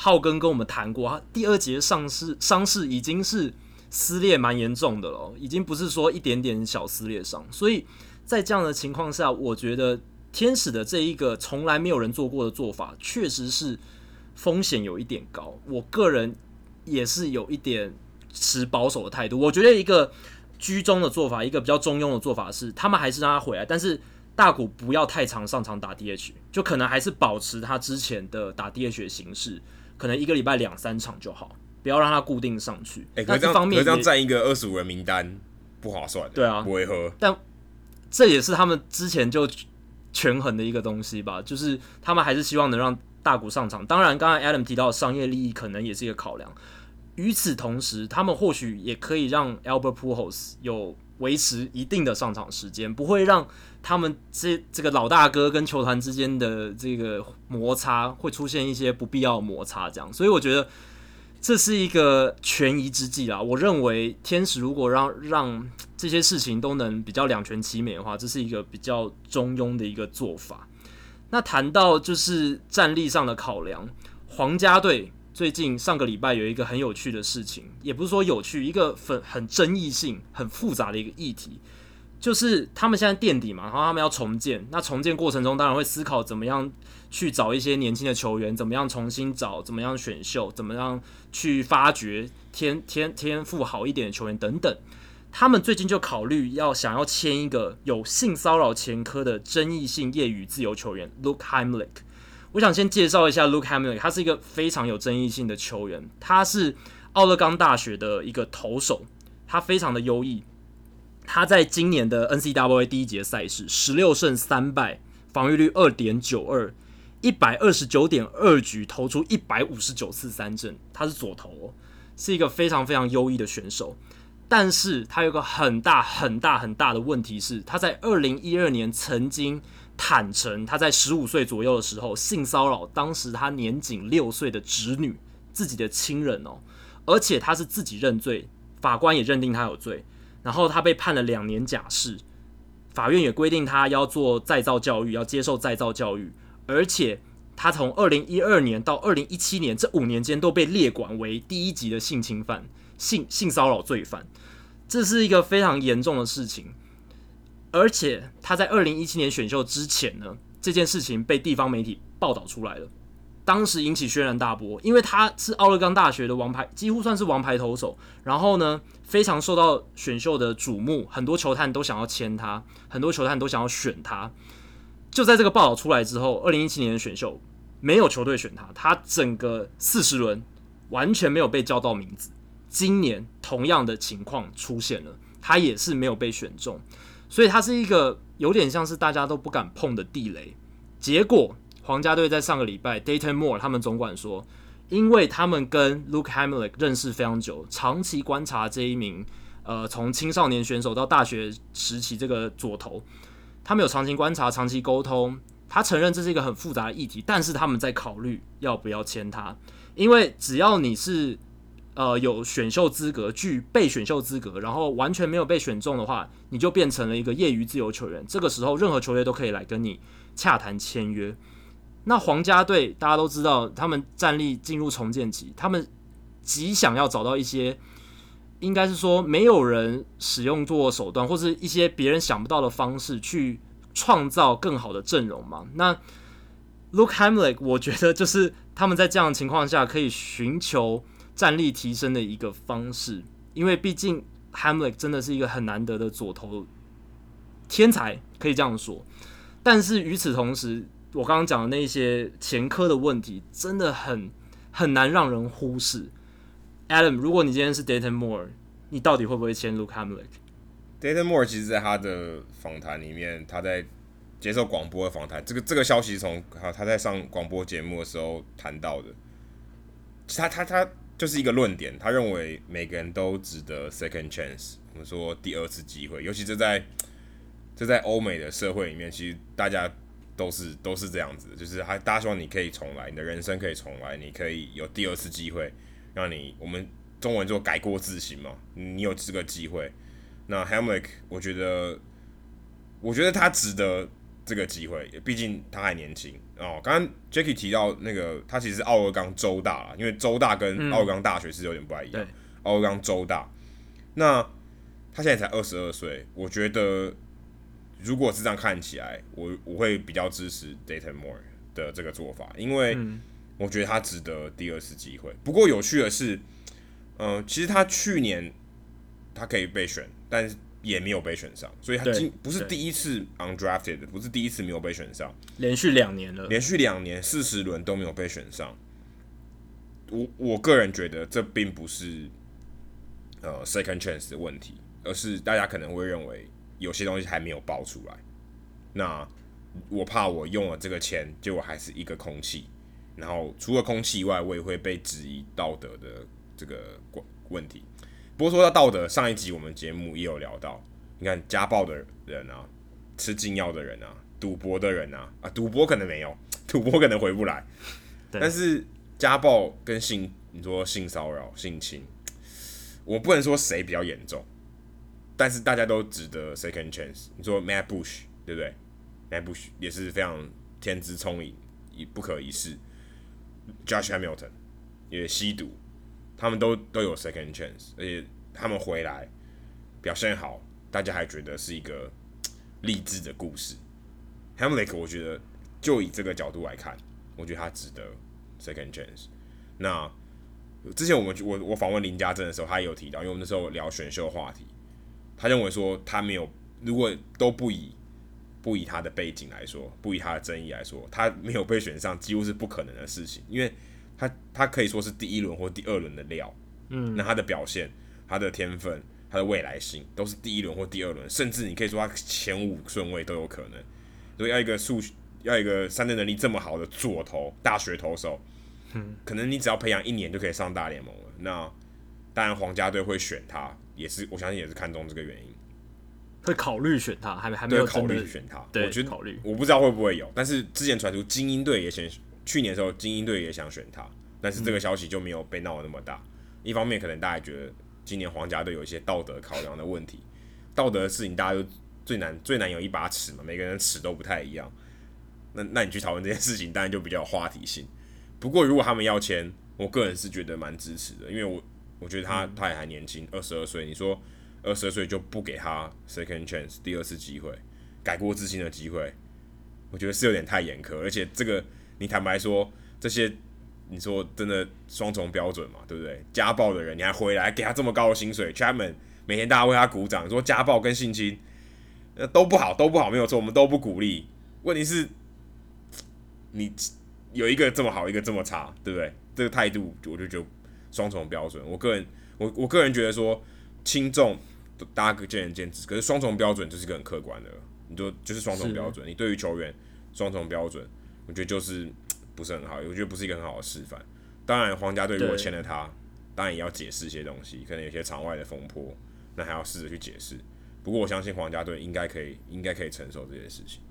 浩根跟我们谈过，他第二节伤势伤势已经是撕裂蛮严重的了，已经不是说一点点小撕裂伤。所以在这样的情况下，我觉得天使的这一个从来没有人做过的做法，确实是风险有一点高。我个人也是有一点持保守的态度，我觉得一个。居中的做法，一个比较中庸的做法是，他们还是让他回来，但是大谷不要太常上场打 DH，就可能还是保持他之前的打 DH 的形式，可能一个礼拜两三场就好，不要让它固定上去。哎、欸，可这样，方面可这样占一个二十五人名单不划算。对啊，不会喝。但这也是他们之前就权衡的一个东西吧，就是他们还是希望能让大股上场。当然，刚才 Adam 提到的商业利益可能也是一个考量。与此同时，他们或许也可以让 Albert Pujols 有维持一定的上场时间，不会让他们这这个老大哥跟球团之间的这个摩擦会出现一些不必要的摩擦。这样，所以我觉得这是一个权宜之计啦。我认为天使如果让让这些事情都能比较两全其美的话，这是一个比较中庸的一个做法。那谈到就是战力上的考量，皇家队。最近上个礼拜有一个很有趣的事情，也不是说有趣，一个很很争议性、很复杂的一个议题，就是他们现在垫底嘛，然后他们要重建。那重建过程中，当然会思考怎么样去找一些年轻的球员，怎么样重新找，怎么样选秀，怎么样去发掘天天天赋好一点的球员等等。他们最近就考虑要想要签一个有性骚扰前科的争议性业余自由球员 Luke Heimlich。我想先介绍一下 Luke Heimlich，他是一个非常有争议性的球员。他是奥勒冈大学的一个投手，他非常的优异。他在今年的 NCAA 第一节赛事，十六胜三败，防御率二点九二，一百二十九点二局投出一百五十九次三振。他是左投哦，是一个非常非常优异的选手。但是他有个很大很大很大的问题是，他在二零一二年曾经。坦诚他在十五岁左右的时候性骚扰当时他年仅六岁的侄女，自己的亲人哦，而且他是自己认罪，法官也认定他有罪，然后他被判了两年假释，法院也规定他要做再造教育，要接受再造教育，而且他从二零一二年到二零一七年这五年间都被列管为第一级的性侵犯、性性骚扰罪犯，这是一个非常严重的事情。而且他在二零一七年选秀之前呢，这件事情被地方媒体报道出来了，当时引起轩然大波，因为他是奥勒冈大学的王牌，几乎算是王牌投手。然后呢，非常受到选秀的瞩目，很多球探都想要签他，很多球探都想要选他。就在这个报道出来之后，二零一七年的选秀没有球队选他，他整个四十轮完全没有被叫到名字。今年同样的情况出现了，他也是没有被选中，所以他是一个有点像是大家都不敢碰的地雷。结果。皇家队在上个礼拜，Dayton Moore 他们总管说，因为他们跟 Luke Hamlet 认识非常久，长期观察这一名呃从青少年选手到大学时期这个左投，他们有长期观察、长期沟通。他承认这是一个很复杂的议题，但是他们在考虑要不要签他，因为只要你是呃有选秀资格、具备选秀资格，然后完全没有被选中的话，你就变成了一个业余自由球员。这个时候，任何球队都可以来跟你洽谈签约。那皇家队大家都知道，他们战力进入重建期，他们极想要找到一些，应该是说没有人使用过手段，或是一些别人想不到的方式去创造更好的阵容嘛。那 Luke Hamlet，我觉得就是他们在这样的情况下可以寻求战力提升的一个方式，因为毕竟 Hamlet 真的是一个很难得的左投天才，可以这样说。但是与此同时，我刚刚讲的那些前科的问题，真的很很难让人忽视。Adam，如果你今天是 Dayton Moore，你到底会不会签 Luke Hamlet？Dayton Moore 其实在他的访谈里面，他在接受广播的访谈，这个这个消息从他在上广播节目的时候谈到的。他他他就是一个论点，他认为每个人都值得 second chance，我们说第二次机会，尤其是在这在欧美的社会里面，其实大家。都是都是这样子，就是还大家希望你可以重来，你的人生可以重来，你可以有第二次机会，让你我们中文做改过自新嘛，你有这个机会。那 Hamlet，我觉得，我觉得他值得这个机会，毕竟他还年轻哦。刚刚 Jacky 提到那个，他其实是奥勒冈州大，因为州大跟奥勒冈大学是有点不太一样。奥勒冈州大，那他现在才二十二岁，我觉得。如果是这样看起来，我我会比较支持 Dayton Moore 的这个做法，因为我觉得他值得第二次机会。不过有趣的是，嗯、呃，其实他去年他可以被选，但是也没有被选上，所以他今不是第一次 undrafted，不是第一次没有被选上，连续两年了，连续两年四十轮都没有被选上。我我个人觉得这并不是呃 second chance 的问题，而是大家可能会认为。有些东西还没有爆出来，那我怕我用了这个钱，结果还是一个空气。然后除了空气以外，我也会被质疑道德的这个问题。不过说到道德，上一集我们节目也有聊到，你看家暴的人啊，吃禁药的人啊，赌博的人啊，啊，赌博可能没有，*laughs* 赌博可能回不来，但是家暴跟性，你说性骚扰、性侵，我不能说谁比较严重。但是大家都值得 second chance。你说 Matt Bush 对不对？Matt Bush 也是非常天资聪颖，也不可一世。Josh Hamilton 也吸毒，他们都都有 second chance，而且他们回来表现好，大家还觉得是一个励志的故事。Hamlet 我觉得就以这个角度来看，我觉得他值得 second chance。那之前我们我我访问林家珍的时候，他也有提到，因为我们那时候聊选秀话题。他认为说，他没有，如果都不以不以他的背景来说，不以他的争议来说，他没有被选上，几乎是不可能的事情。因为他他可以说是第一轮或第二轮的料，嗯，那他的表现、他的天分、他的未来性，都是第一轮或第二轮，甚至你可以说他前五顺位都有可能。所以要一个数学要一个三振能力这么好的左投大学投手，嗯，可能你只要培养一年就可以上大联盟了。那当然皇家队会选他。也是，我相信也是看中这个原因，会考虑选他，还没还没有考虑选他。对，我觉得考虑，我不知道会不会有，但是之前传出精英队也想，去年的时候精英队也想选他，但是这个消息就没有被闹得那么大。嗯、一方面可能大家觉得今年皇家队有一些道德考量的问题，道德的事情大家都最难最难有一把尺嘛，每个人的尺都不太一样。那那你去讨论这件事情，当然就比较有话题性。不过如果他们要签，我个人是觉得蛮支持的，因为我。我觉得他他也还年轻，二十二岁。你说二十二岁就不给他 second chance 第二次机会，改过自新的机会，我觉得是有点太严苛。而且这个你坦白说，这些你说真的双重标准嘛，对不对？家暴的人你还回来给他这么高的薪水，Chapman 每天大家为他鼓掌，说家暴跟性侵呃都不好，都不好，没有错，我们都不鼓励。问题是，你有一个这么好，一个这么差，对不对？这个态度我就觉得双重标准。我个人，我我个人觉得说轻重大家见仁见智，可是双重标准就是一个很客观的，你就就是双重标准。你对于球员双重标准，我觉得就是 *tsk* 不是很好，我觉得不是一个很好的示范。当然，皇家队如果签了他，当然也要解释一些东西，可能有些场外的风波，那还要试着去解释。不过我相信皇家队应该可以，应该可以承受这些事情。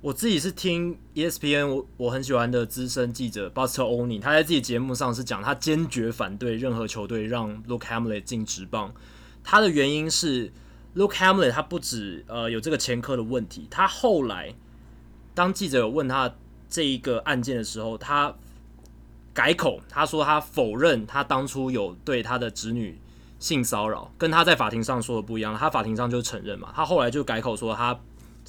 我自己是听 ESPN，我我很喜欢的资深记者 Buster Olney，他在自己节目上是讲，他坚决反对任何球队让 Luke Hamlet 进职棒。他的原因是 Luke Hamlet 他不止呃有这个前科的问题，他后来当记者有问他这一个案件的时候，他改口，他说他否认他当初有对他的侄女性骚扰，跟他在法庭上说的不一样。他法庭上就承认嘛，他后来就改口说他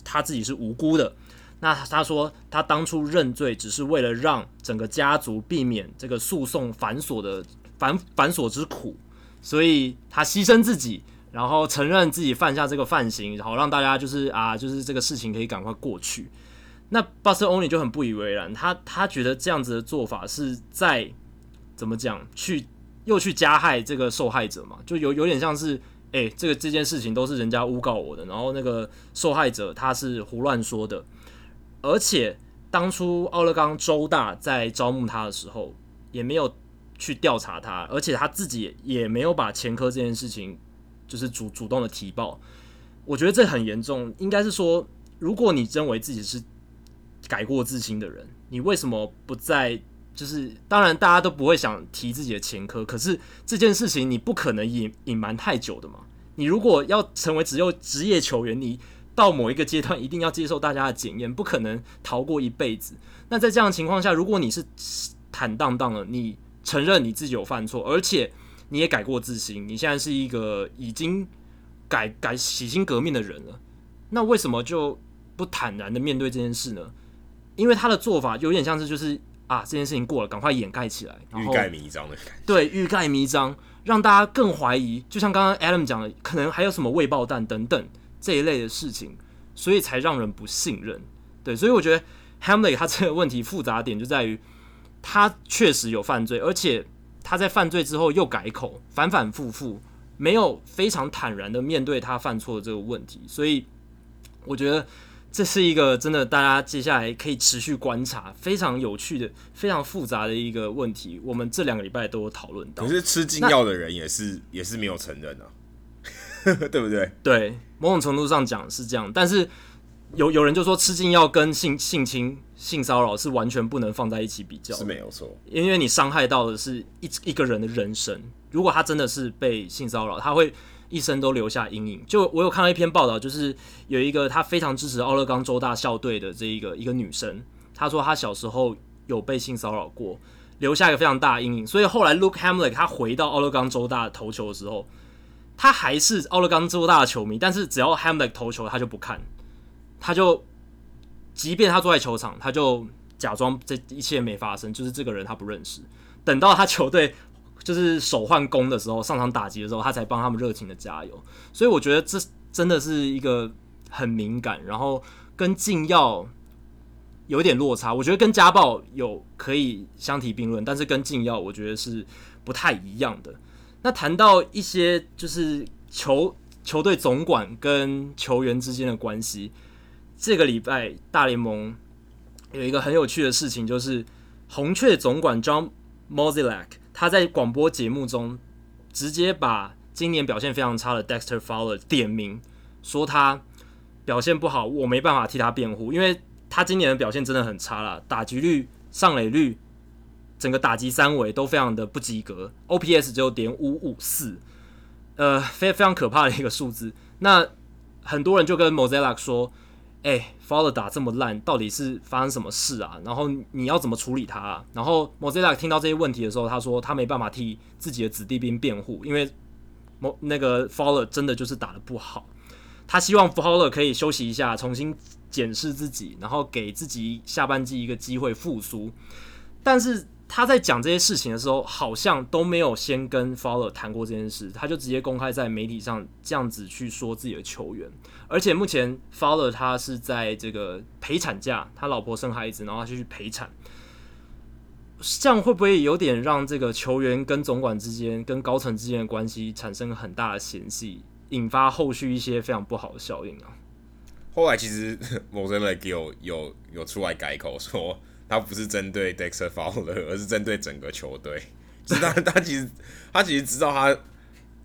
他自己是无辜的。那他说，他当初认罪只是为了让整个家族避免这个诉讼繁琐的繁繁琐之苦，所以他牺牲自己，然后承认自己犯下这个犯行，然后让大家就是啊，就是这个事情可以赶快过去。那 bus Only 就很不以为然，他他觉得这样子的做法是在怎么讲，去又去加害这个受害者嘛，就有有点像是，哎，这个这件事情都是人家诬告我的，然后那个受害者他是胡乱说的。而且当初奥勒冈州大在招募他的时候，也没有去调查他，而且他自己也没有把前科这件事情就是主主动的提报。我觉得这很严重，应该是说，如果你认为自己是改过自新的人，你为什么不在？就是当然大家都不会想提自己的前科，可是这件事情你不可能隐隐瞒太久的嘛。你如果要成为只有职业球员，你到某一个阶段，一定要接受大家的检验，不可能逃过一辈子。那在这样的情况下，如果你是坦荡荡的，你承认你自己有犯错，而且你也改过自新，你现在是一个已经改改洗心革面的人了，那为什么就不坦然的面对这件事呢？因为他的做法有点像是就是啊，这件事情过了，赶快掩盖起来，欲盖弥彰的感觉。对，欲盖弥彰，让大家更怀疑。就像刚刚 Adam 讲的，可能还有什么未爆弹等等。这一类的事情，所以才让人不信任。对，所以我觉得 Hamlet 他这个问题复杂点就在于，他确实有犯罪，而且他在犯罪之后又改口，反反复复，没有非常坦然的面对他犯错的这个问题。所以我觉得这是一个真的，大家接下来可以持续观察，非常有趣的、非常复杂的一个问题。我们这两个礼拜都有讨论到。可是吃禁药的人也是也是没有承认啊。*laughs* 对不对？对，某种程度上讲是这样，但是有有人就说吃禁药跟性性侵、性骚扰是完全不能放在一起比较，是没有错，因为你伤害到的是一一个人的人生。如果他真的是被性骚扰，他会一生都留下阴影。就我有看到一篇报道，就是有一个他非常支持奥勒冈州大校队的这一个一个女生，她说她小时候有被性骚扰过，留下一个非常大的阴影。所以后来 Luke Hamlet 他回到奥勒冈州大投球的时候。他还是奥勒冈州大的球迷，但是只要 Hamlet 投球，他就不看，他就即便他坐在球场，他就假装这一切没发生，就是这个人他不认识。等到他球队就是手换攻的时候，上场打击的时候，他才帮他们热情的加油。所以我觉得这真的是一个很敏感，然后跟禁药有点落差。我觉得跟家暴有可以相提并论，但是跟禁药我觉得是不太一样的。那谈到一些就是球球队总管跟球员之间的关系，这个礼拜大联盟有一个很有趣的事情，就是红雀总管 John Mozeliak 他在广播节目中直接把今年表现非常差的 Dexter Fowler 点名，说他表现不好，我没办法替他辩护，因为他今年的表现真的很差了，打击率、上垒率。整个打击三围都非常的不及格，OPS 只有点五五四，呃，非非常可怕的一个数字。那很多人就跟 Mozellak 说：“哎、欸，Fowler 打这么烂，到底是发生什么事啊？然后你要怎么处理他啊？”然后 Mozeliak 听到这些问题的时候，他说他没办法替自己的子弟兵辩护，因为那个 Fowler 真的就是打的不好。他希望 Fowler 可以休息一下，重新检视自己，然后给自己下半季一个机会复苏。但是他在讲这些事情的时候，好像都没有先跟 Fowler 谈过这件事，他就直接公开在媒体上这样子去说自己的球员。而且目前 Fowler 他是在这个陪产假，他老婆生孩子，然后他就去陪产。这样会不会有点让这个球员跟总管之间、跟高层之间的关系产生很大的嫌隙，引发后续一些非常不好的效应啊？后来其实 *laughs* Mozeliak 有有有出来改口说，他不是针对 Dexter Fowler，而是针对整个球队。是他他其实他其实知道他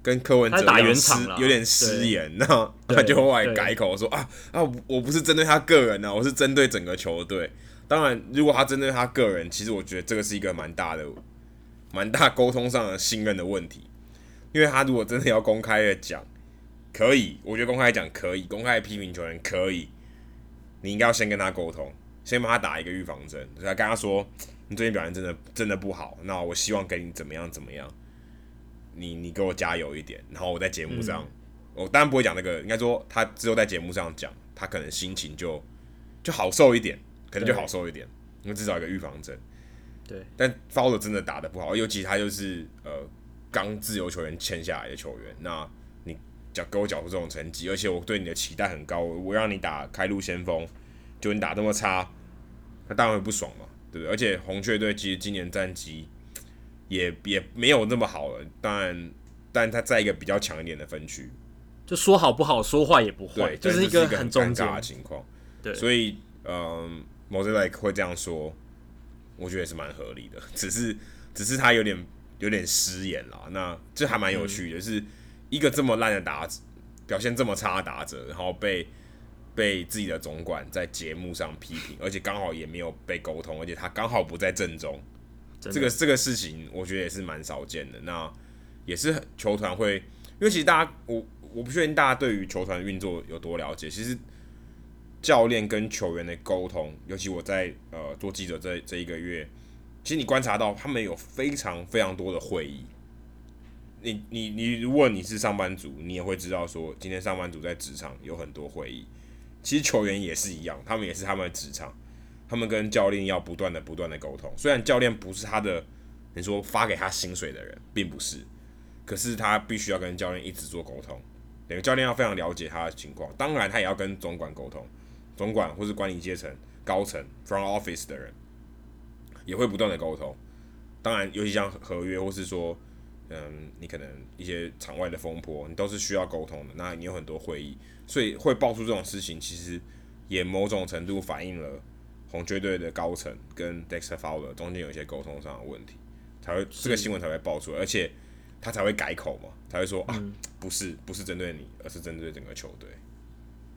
跟柯文哲打圆场有点失言，然后他就后来改口说啊啊，我不是针对他个人啊，我是针对整个球队。当然，如果他针对他个人，其实我觉得这个是一个蛮大的、蛮大沟通上的信任的问题。因为他如果真的要公开的讲，可以，我觉得公开讲可以，公开批评球员可以，你应该要先跟他沟通，先帮他打一个预防针，就他跟他说，你最近表现真的真的不好，那我希望给你怎么样怎么样，你你给我加油一点，然后我在节目上，嗯、我当然不会讲那个，应该说他只有在节目上讲，他可能心情就就好受一点。可能就好受一点，因为至少一个预防针。对，但 Fowler 真的打的不好，尤其他就是呃刚自由球员签下来的球员，那你讲给我缴出这种成绩，而且我对你的期待很高，我让你打开路先锋，就你打这么差，那当然会不爽嘛，对不对？而且红雀队其实今年战绩也也没有那么好了，当然，但他在一个比较强一点的分区，就说好不好，说坏也不坏，就是一个很尴尬的情况。对，所以嗯。Mozeliak 会这样说，我觉得也是蛮合理的。*laughs* 只是，只是他有点有点失言了。那这还蛮有趣的，是一个这么烂的打者，表现这么差的打者，然后被被自己的总管在节目上批评，而且刚好也没有被沟通，而且他刚好不在正中。这个这个事情，我觉得也是蛮少见的。那也是球团会，因为其实大家，我我不确定大家对于球团运作有多了解，其实。教练跟球员的沟通，尤其我在呃做记者这这一个月，其实你观察到他们有非常非常多的会议。你你你，如果你是上班族，你也会知道说，今天上班族在职场有很多会议。其实球员也是一样，他们也是他们的职场，他们跟教练要不断的不断的沟通。虽然教练不是他的，你说发给他薪水的人，并不是，可是他必须要跟教练一直做沟通，等于教练要非常了解他的情况，当然他也要跟总管沟通。总管或是管理阶层、高层 （front office） 的人也会不断的沟通。当然，尤其像合约，或是说，嗯，你可能一些场外的风波，你都是需要沟通的。那你有很多会议，所以会爆出这种事情，其实也某种程度反映了红雀队的高层跟 Dexter Fowler 中间有一些沟通上的问题，才会这个新闻才会爆出来，而且他才会改口嘛，才会说啊，不是不是针对你，而是针对整个球队。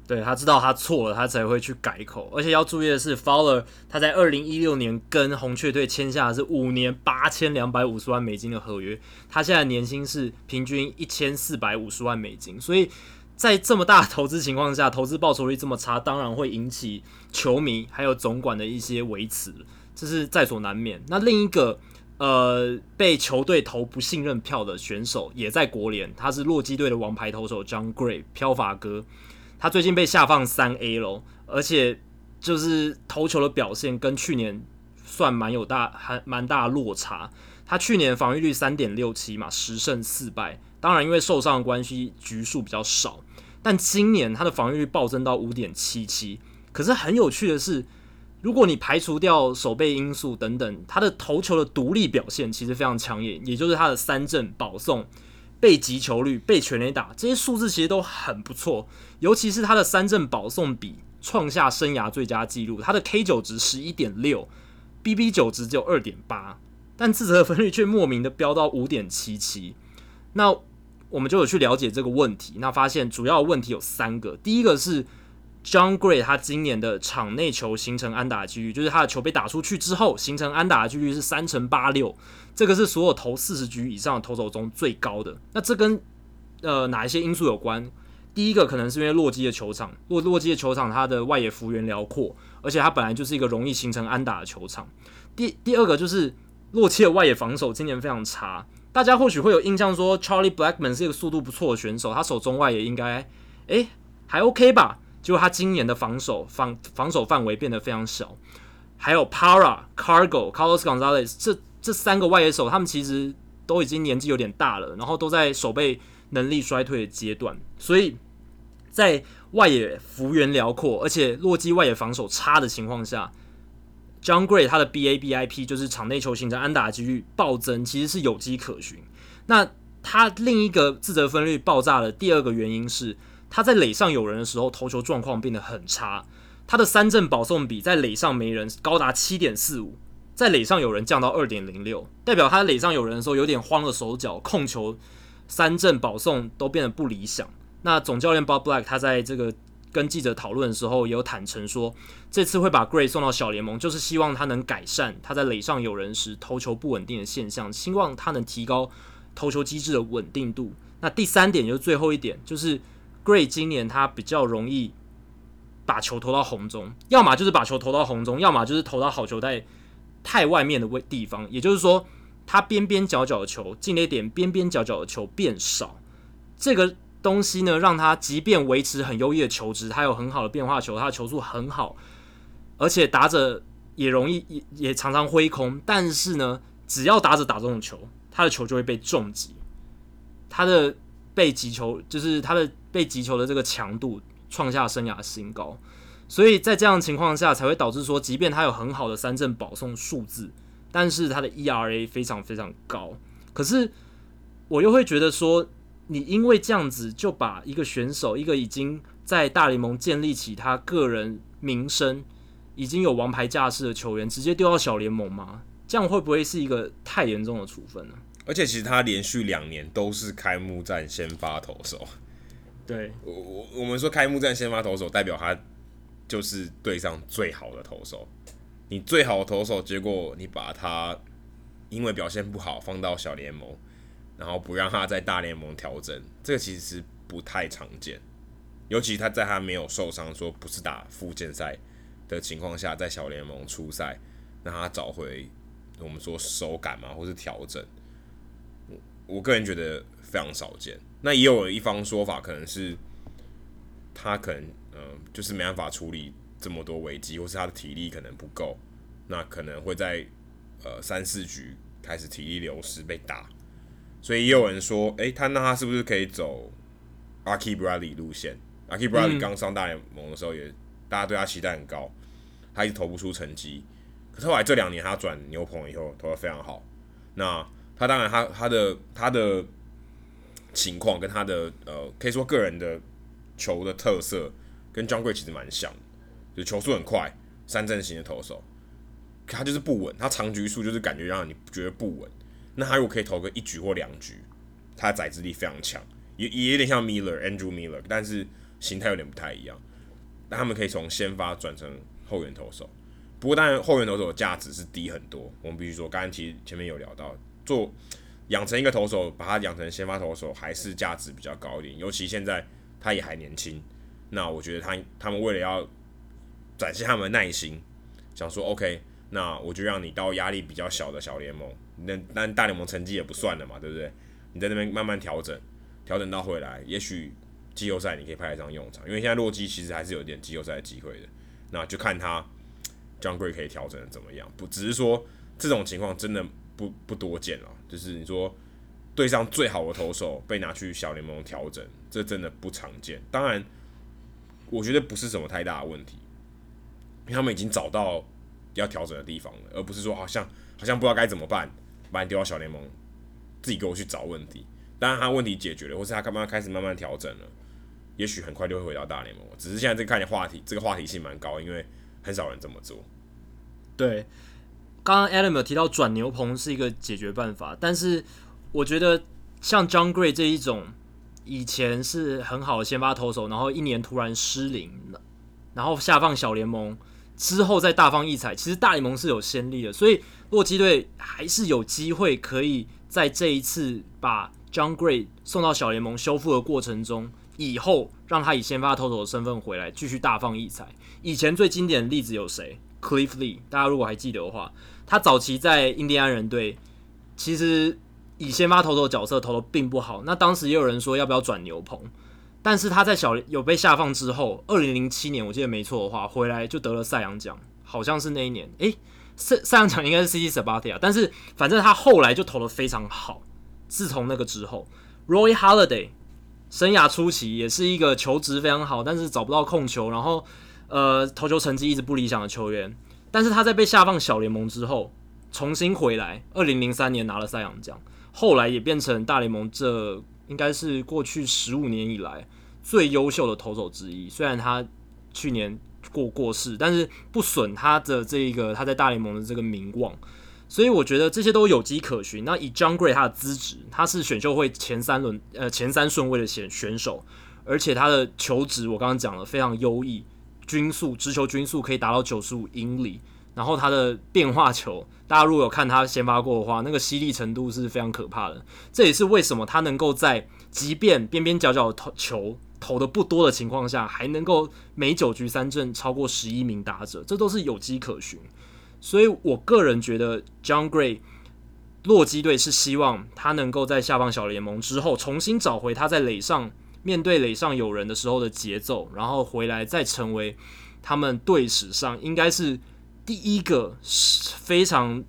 对，他知道他错了，他才会去改口。而且要注意的是，Fowler 他在二零一六年跟红雀队签下的是五年八千两百五十万美金的合约，他现在年薪是平均一千四百五十万美金。所以在这么大的投资情况下，投资报酬率这么差，当然会引起球迷还有总管的一些维持，这是在所难免。那另一个呃被球队投不信任票的选手也在国联，他是洛基队的王牌投手 John Gray 飘发哥。他最近被下放三 A 咯，而且就是投球的表现跟去年算蛮有大还蛮大落差。他去年防御率三点六七嘛，十胜四败，当然因为受伤的关系局数比较少。但今年他的防御率暴增到五点七七。可是很有趣的是，如果你排除掉守备因素等等，他的投球的独立表现其实非常抢眼，也就是他的三振保送。被击球率、被全垒打，这些数字其实都很不错，尤其是他的三振保送比创下生涯最佳纪录，他的 K 九值十一点六，BB 九值只有二点八，但自责得分率却莫名的飙到五点七七。那我们就有去了解这个问题，那发现主要问题有三个，第一个是 John Gray 他今年的场内球形成安打的几率，就是他的球被打出去之后形成安打的几率是三乘八六。这个是所有投四十局以上的投手中最高的。那这跟呃哪一些因素有关？第一个可能是因为洛基的球场，洛洛基的球场它的外野幅员辽阔，而且它本来就是一个容易形成安打的球场。第第二个就是洛基的外野防守今年非常差，大家或许会有印象说 Charlie Blackman 是一个速度不错的选手，他手中外野应该诶还 OK 吧？结果他今年的防守防防守范围变得非常小。还有 Para、Cargo、Carlos Gonzalez 这这三个外野手，他们其实都已经年纪有点大了，然后都在守备能力衰退的阶段，所以在外野幅员辽阔，而且洛基外野防守差的情况下，John Gray 他的 BABIP 就是场内球形成安打几率暴增，其实是有迹可循。那他另一个自责分率爆炸的第二个原因是，他在垒上有人的时候，投球状况变得很差。他的三振保送比在垒上没人高达七点四五，在垒上有人降到二点零六，代表他垒上有人的时候有点慌了手脚，控球、三振保送都变得不理想。那总教练 Bob Black 他在这个跟记者讨论的时候，也有坦诚说，这次会把 Gray 送到小联盟，就是希望他能改善他在垒上有人时投球不稳定的现象，希望他能提高投球机制的稳定度。那第三点就是最后一点，就是 Gray 今年他比较容易。把球投到红中，要么就是把球投到红中，要么就是投到好球带太外面的位地方。也就是说，他边边角角的球进了一点边边角角的球变少。这个东西呢，让他即便维持很优异的球质，他有很好的变化球，他的球速很好，而且打者也容易也也常常挥空。但是呢，只要打者打中球，他的球就会被重击，他的被击球就是他的被击球的这个强度。创下生涯新高，所以在这样的情况下，才会导致说，即便他有很好的三振保送数字，但是他的 ERA 非常非常高。可是我又会觉得说，你因为这样子就把一个选手，一个已经在大联盟建立起他个人名声、已经有王牌架势的球员，直接丢到小联盟吗？这样会不会是一个太严重的处分呢？而且其实他连续两年都是开幕战先发投手。对，我我我们说开幕战先发投手代表他就是队上最好的投手，你最好的投手，结果你把他因为表现不好放到小联盟，然后不让他在大联盟调整，这个其实不太常见，尤其他在他没有受伤，说不是打复健赛的情况下，在小联盟出赛，让他找回我们说手感嘛，或是调整，我我个人觉得非常少见。那也有一方说法，可能是他可能嗯、就是没办法处理这么多危机，或是他的体力可能不够，那可能会在呃三四局开始体力流失被打，所以也有人说，诶、欸，他那他是不是可以走 Archie Bradley 路线？Archie Bradley 刚上大联盟的时候也，也、嗯、大家对他期待很高，他一直投不出成绩，可是后来这两年他转牛棚以后投的非常好，那他当然他他的他的。情况跟他的呃，可以说个人的球的特色跟 Jon Gray 其实蛮像的，就球速很快，三振型的投手，可他就是不稳，他长局数就是感觉让你觉得不稳。那他如果可以投个一局或两局，他的宰制力非常强，也也有点像 Miller Andrew Miller，但是形态有点不太一样。那他们可以从先发转成后援投手，不过当然后援投手的价值是低很多。我们必须说，刚才其实前面有聊到做。养成一个投手，把他养成先发投手，还是价值比较高一点。尤其现在他也还年轻，那我觉得他他们为了要展现他们的耐心，想说 OK，那我就让你到压力比较小的小联盟，那那大联盟成绩也不算了嘛，对不对？你在那边慢慢调整，调整到回来，也许季后赛你可以派得上用场。因为现在洛基其实还是有点季后赛的机会的，那就看他 Jon Gray 可以调整的怎么样。不只是说这种情况真的。不不多见了，就是你说队上最好的投手被拿去小联盟调整，这真的不常见。当然，我觉得不是什么太大的问题，因为他们已经找到要调整的地方了，而不是说好像好像不知道该怎么办，把你丢到小联盟，自己给我去找问题。当然，他问题解决了，或是他刚刚开始慢慢调整了，也许很快就会回到大联盟。只是现在这个看起来话题，这个话题性蛮高，因为很少人这么做。对。刚刚 Adam 有提到转牛棚是一个解决办法，但是我觉得像 Jon Gray 这一种以前是很好的先发投手，然后一年突然失灵了，然后下放小联盟之后再大放异彩，其实大联盟是有先例的，所以洛基队还是有机会可以在这一次把 John Gray 送到小联盟修复的过程中，以后让他以先发投手的身份回来继续大放异彩。以前最经典的例子有谁？Cliff Lee，大家如果还记得的话。他早期在印第安人队，其实以先发投手的角色投的并不好。那当时也有人说要不要转牛棚，但是他在小有被下放之后，二零零七年我记得没错的话，回来就得了赛扬奖，好像是那一年，诶、赛赛扬奖应该是 CC Sabathia，但是反正他后来就投的非常好。自从那个之后，Roy Holiday 生涯初期也是一个球职非常好，但是找不到控球，然后呃投球成绩一直不理想的球员。但是他在被下放小联盟之后，重新回来，二零零三年拿了赛扬奖，后来也变成大联盟这应该是过去十五年以来最优秀的投手之一。虽然他去年过过世，但是不损他的这个他在大联盟的这个名望。所以我觉得这些都有迹可循。那以 John Gray 他的资质，他是选秀会前三轮呃前三顺位的选选手，而且他的球质我刚刚讲了非常优异，均速直球均速可以达到九十五英里，然后他的变化球，大家如果有看他先发过的话，那个犀利程度是非常可怕的。这也是为什么他能够在即便边边角角投球投的不多的情况下，还能够每九局三振超过十一名打者，这都是有迹可循。所以我个人觉得，John Gray，洛基队是希望他能够在下放小联盟之后，重新找回他在垒上面对垒上有人的时候的节奏，然后回来再成为他们队史上应该是第一个非常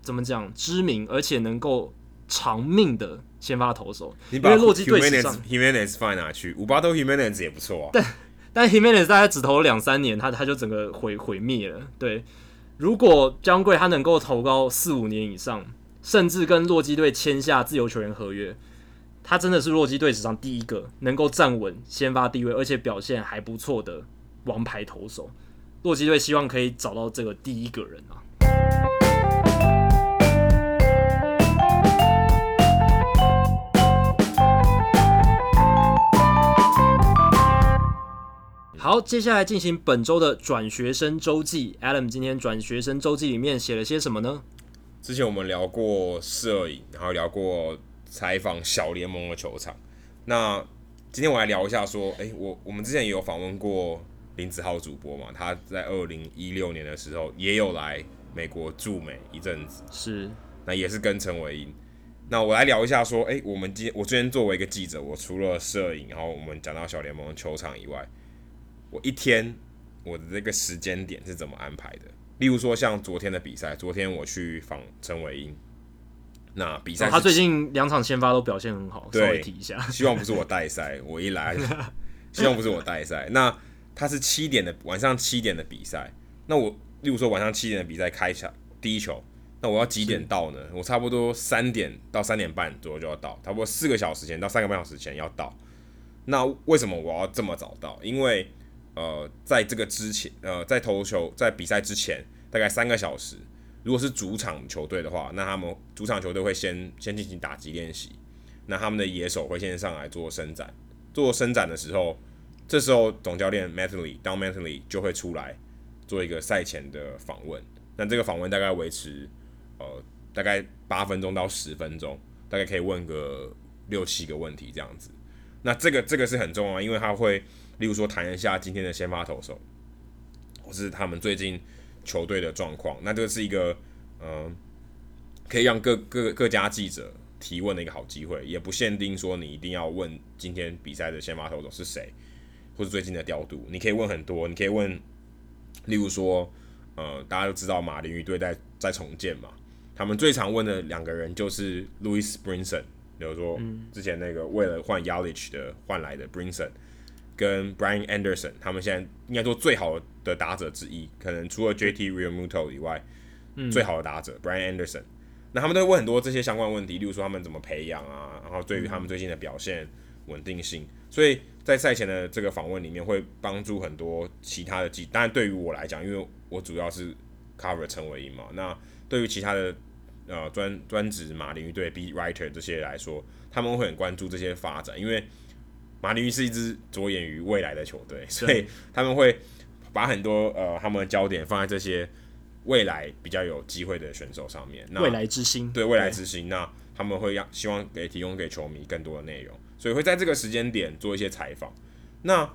怎么讲知名而且能够长命的先发投手。你把因为洛基队史上 Humanes 放在哪去？五八都 Humanes 也不错啊。*laughs* 但但 Humanes 大概只投了两三年，他他就整个毁毁灭了。对。如果江贵他能够投高四五年以上，甚至跟洛基队签下自由球员合约，他真的是洛基队史上第一个能够站稳先发地位，而且表现还不错的王牌投手。洛基队希望可以找到这个第一个人啊。好，接下来进行本周的转学生周记。Adam 今天转学生周记里面写了些什么呢？之前我们聊过摄影，然后聊过采访小联盟的球场。那今天我来聊一下，说，哎、欸，我我们之前也有访问过林子浩主播嘛，他在二零一六年的时候也有来美国驻美一阵子，是，那也是跟陈伟英。那我来聊一下，说，哎、欸，我们今我今天作为一个记者，我除了摄影，然后我们讲到小联盟的球场以外。我一天我的这个时间点是怎么安排的？例如说像昨天的比赛，昨天我去访陈伟英，那比赛、哦、他最近两场先发都表现很好，对，稍微提一下。希望不是我带赛，我一来，*laughs* 希望不是我带赛。那他是七点的晚上七点的比赛，那我例如说晚上七点的比赛开场第一球，那我要几点到呢？我差不多三点到三点半左右就要到，差不多四个小时前到三个半小时前要到。那为什么我要这么早到？因为呃，在这个之前，呃，在投球在比赛之前大概三个小时，如果是主场球队的话，那他们主场球队会先先进行打击练习，那他们的野手会先上来做伸展，做伸展的时候，这时候总教练 Mattingly Don Mattingly 就会出来做一个赛前的访问，那这个访问大概维持呃大概八分钟到十分钟，大概可以问个六七个问题这样子，那这个这个是很重要，因为他会。例如说，谈一下今天的先发投手，或是他们最近球队的状况。那这个是一个，嗯、呃，可以让各各各家记者提问的一个好机会，也不限定说你一定要问今天比赛的先发投手是谁，或是最近的调度。你可以问很多，你可以问，例如说，呃，大家都知道马林鱼队在在重建嘛，他们最常问的两个人就是 Louis Brinson，比如说之前那个为了换 Yalich 的换来的 Brinson。跟 Brian Anderson，他们现在应该说最好的打者之一，可能除了 JT Realmuto 以外，嗯、最好的打者 Brian Anderson。那他们都会问很多这些相关问题，例如说他们怎么培养啊，然后对于他们最近的表现稳定性。所以在赛前的这个访问里面，会帮助很多其他的记。当然，对于我来讲，因为我主要是 cover 陈伟英嘛，那对于其他的呃专专职马林鱼队 beat writer 这些来说，他们会很关注这些发展，因为。马林鱼是一支着眼于未来的球队，所以他们会把很多呃他们的焦点放在这些未来比较有机会的选手上面。那未来之星，对未来之星，那他们会让希望给提供给球迷更多的内容，所以会在这个时间点做一些采访。那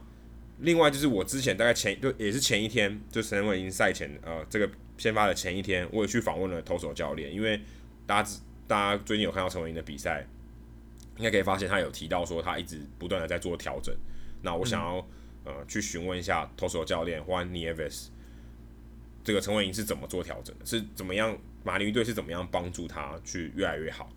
另外就是我之前大概前就也是前一天，就陈伟英赛前呃这个先发的前一天，我也去访问了投手教练，因为大家大家最近有看到陈伟英的比赛。应该可以发现，他有提到说他一直不断的在做调整。那我想要、呃去询问一下投手教练 Juan Nieves，这个陈伟霆是怎么做调整的，是怎么样马林鱼队是怎么样帮助他去越来越好。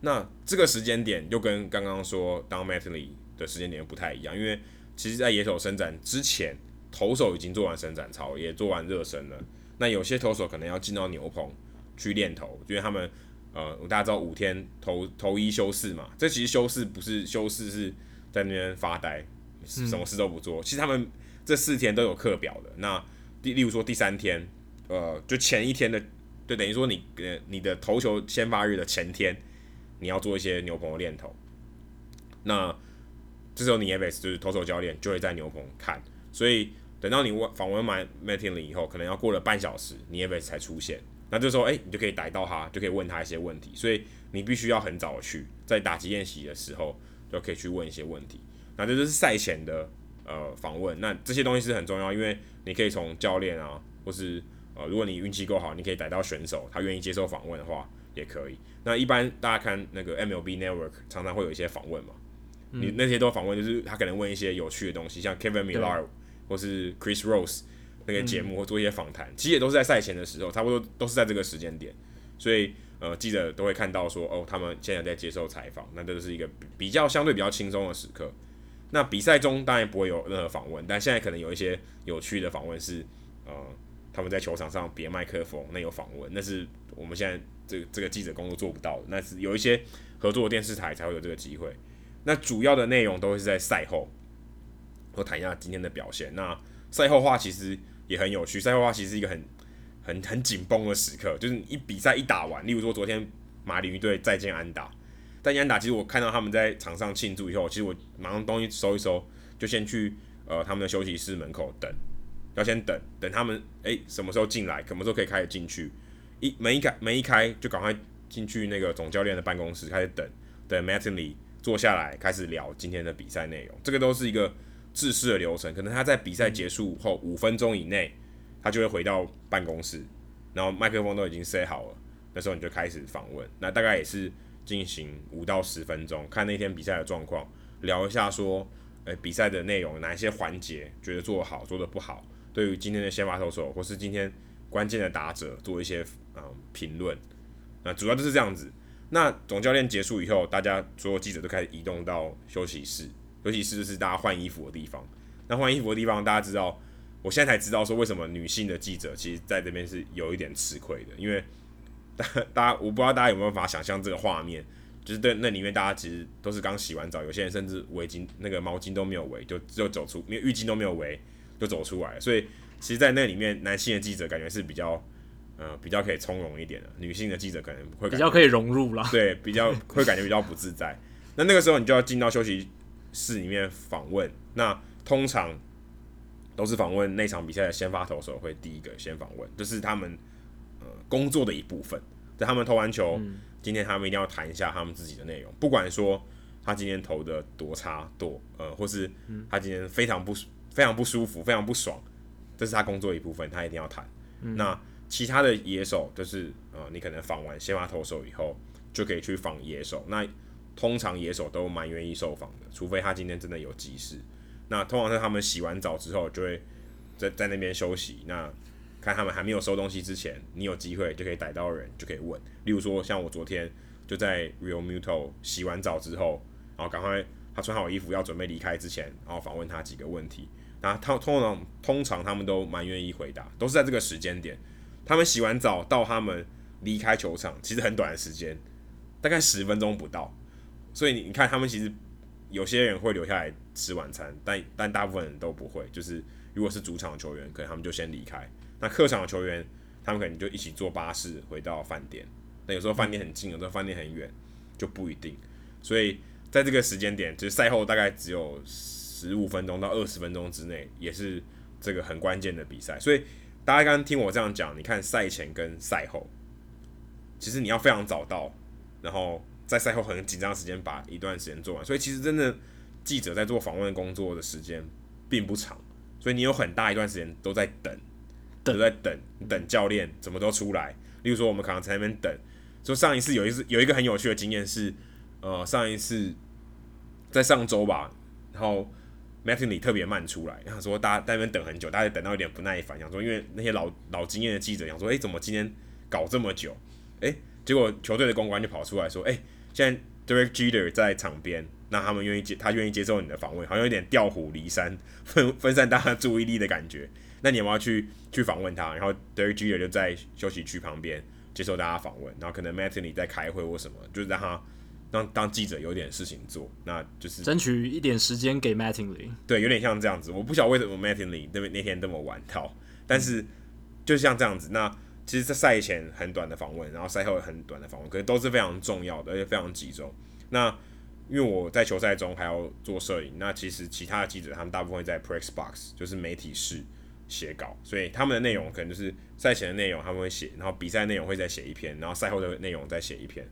那这个时间点又跟刚刚说 Don Mattingly 的时间点不太一样，因为其实在野手伸展之前，投手已经做完伸展操，也做完热身了。那有些投手可能要进到牛棚去练投，因为他们呃，大家知道五天投投一休四嘛，这其实休四不是休四，是在那边发呆，什么事都不做。嗯、其实他们这四天都有课表的。那第例如说第三天，呃，就前一天的，就等于说你呃你的投球先发日的前天，你要做一些牛棚的练投。那这时候你 Nieves 就是投手教练就会在牛棚看，所以。等到你问访问完 Mattingly 以后，可能要过了半小时，Nieves 才出现。那这时候，哎、欸，你就可以逮到他，就可以问他一些问题。所以你必须要很早去，在打击练习的时候，就可以去问一些问题。那这就是赛前的呃访问。那这些东西是很重要，因为你可以从教练啊，或是呃，如果你运气够好，你可以逮到选手，他愿意接受访问的话，也可以。那一般大家看那个 MLB Network，常常会有一些访问嘛。嗯、你那些都访问，就是他可能问一些有趣的东西，像 Kevin Millar。或是 Chris Rose 那个节目，或做一些访谈，嗯、其实也都是在赛前的时候，差不多都是在这个时间点，所以呃记者都会看到说，哦，他们现在在接受采访，那这就是一个比较相对比较轻松的时刻。那比赛中当然不会有任何访问，但现在可能有一些有趣的访问是，呃，他们在球场上别麦克风，那有访问，那是我们现在这个这个记者工作做不到的，那是有一些合作的电视台才会有这个机会。那主要的内容都会是在赛后。我谈一下今天的表现。那赛后话其实也很有趣。赛后话其实是一个很、很、很紧绷的时刻，就是一比赛一打完，例如说昨天马林鱼队再见安打，再见安打，其实我看到他们在场上庆祝以后，其实我马上东西收一收，就先去呃他们的休息室门口等，要先等等他们哎、什么时候进来，什么时候可以开始进去，一门一开门一开就赶快进去那个总教练的办公室开始等，等 Mattingly 坐下来开始聊今天的比赛内容，这个都是一个。制式的流程，可能他在比赛结束后五分钟以内，他就会回到办公室，然后麦克风都已经塞好了，那时候你就开始访问，那大概也是进行五到十分钟，看那天比赛的状况，聊一下说，诶、欸，比赛的内容哪一些环节觉得做得好，做得不好，对于今天的先发投手或是今天关键的打者做一些嗯评论，那主要就是这样子。那总教练结束以后，大家所有记者都开始移动到休息室。尤其是是大家换衣服的地方，那换衣服的地方，大家知道，我现在才知道说为什么女性的记者其实在这边是有一点吃亏的，因为大大家我不知道大家有没有办法想象这个画面，就是对那里面大家其实都是刚洗完澡，有些人甚至围巾那个毛巾都没有围，就就走出，连浴巾都没有围就走出来，所以其实，在那里面男性的记者感觉是比较呃比较可以从容一点的，女性的记者可能会比较可以融入啦，对，比较会感觉比较不自在。那那个时候你就要进到休息。室里面访问，那通常都是访问那场比赛的先发投手会第一个先访问，这、就是他们呃工作的一部分。在他们投完球，嗯、今天他们一定要谈一下他们自己的内容，不管说他今天投的多差多呃，或是他今天非常不非常不舒服、非常不爽，这是他工作的一部分，他一定要谈。嗯、那其他的野手就是呃，你可能访完先发投手以后，就可以去访野手。那通常野手都蛮愿意受访的，除非他今天真的有急事。那通常是他们洗完澡之后，就会在在那边休息。那看他们还没有收东西之前，你有机会就可以逮到人，就可以问。例如说，像我昨天就在 Realmuto 洗完澡之后，然后赶快他穿好衣服要准备离开之前，然后访问他几个问题。那他通常通常他们都蛮愿意回答，都是在这个时间点。他们洗完澡到他们离开球场，其实很短的时间，大概十分钟不到。所以你你看，他们其实有些人会留下来吃晚餐，但但大部分人都不会。就是如果是主场的球员，可能他们就先离开。那客场的球员，他们可能就一起坐巴士回到饭店。那有时候饭店很近，有时候饭店很远，就不一定。所以在这个时间点，就是赛后大概只有十五分钟到二十分钟之内，也是这个很关键的比赛。所以大家刚刚听我这样讲，你看赛前跟赛后，其实你要非常早到，然后。在赛后很紧张的时间把一段时间做完，所以其实真的记者在做访问工作的时间并不长，所以你有很大一段时间都在等，都在等等教练怎么都出来。例如说我们可能在那边等，说上一次有一次有一个很有趣的经验是，呃，上一次在上周吧，然后 Mattingly 特别慢出来，然后说大家在那边等很久，大家等到有点不耐烦，想说因为那些老老经验的记者想说，哎、欸，怎么今天搞这么久？哎、欸，结果球队的公关就跑出来说，哎、欸，现在 Derek Jeter 在场边，那他们愿意接，他愿意接受你的访问，好像有点调虎离山，分分散大家注意力的感觉。那你有没有去去访问他？然后 Derek Jeter 就在休息区旁边接受大家访问，然后可能 Mattingly 在开会或什么，就是让他。让当记者有点事情做，那就是争取一点时间给 Mattingly。对，有点像这样子。我不晓得为什么 Mattingly 那那天这么晚到，但是就像这样子。那其实，在赛前很短的访问，然后赛后很短的访问，可是都是非常重要的，而且非常集中。那因为我在球赛中还要做摄影，那其实其他的记者他们大部分在 Press Box，就是媒体室写稿，所以他们的内容可能就是赛前的内容他们会写，然后比赛内容会再写一篇，然后赛后的内容再写一篇。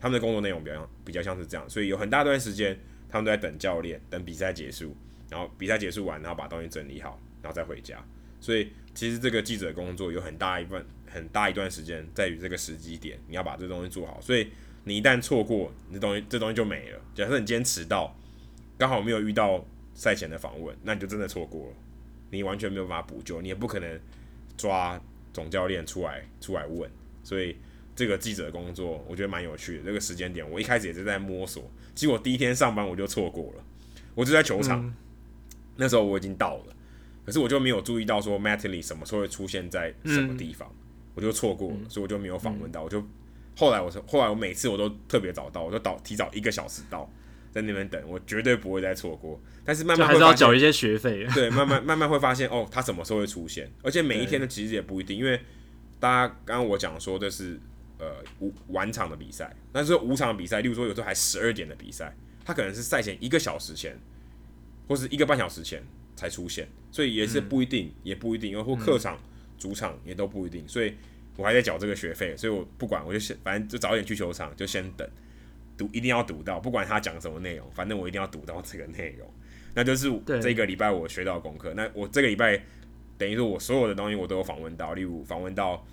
他们的工作内容比较比较像是这样，所以有很大段时间他们都在等教练，等比赛结束，然后比赛结束完，然后把东西整理好，然后再回家。所以其实这个记者工作有很大一份很大一段时间在于这个时机点，你要把这东西做好。所以你一旦错过，你的东西这东西就没了。假设你今天迟到，刚好没有遇到赛前的访问，那你就真的错过了，你完全没有办法补救，你也不可能抓总教练出来出来问，所以。这个记者工作，我觉得蛮有趣的。这个时间点，我一开始也是在摸索，结果第一天上班我就错过了。我就在球场，那时候我已经到了，可是我就没有注意到说 Mattingly 什么时候会出现在什么地方，嗯、我就错过了，所以我就没有访问到。嗯、我就后来我说，后来我每次我都特别早到，我就到提早一个小时到，在那边等，我绝对不会再错过。但是慢慢会还是要缴一些学费，*laughs* 对，慢慢慢慢会发现哦，他什么时候会出现，而且每一天的其实也不一定，因为大家刚刚我讲说的是。呃，五晚场的比赛，但是五场比赛，例如说有时候还十二点的比赛，他可能是赛前一个小时前，或是一个半小时前才出现，所以也是不一定，嗯、也不一定，因为或客场、嗯、主场也都不一定，所以我还在缴这个学费，所以我不管，我就先反正就早点去球场，就先等，读一定要读到，不管他讲什么内容，反正我一定要读到这个内容，那就是这个礼拜我学到功课。那我这个礼拜等于说我所有的东西我都有访问到，例如访问到。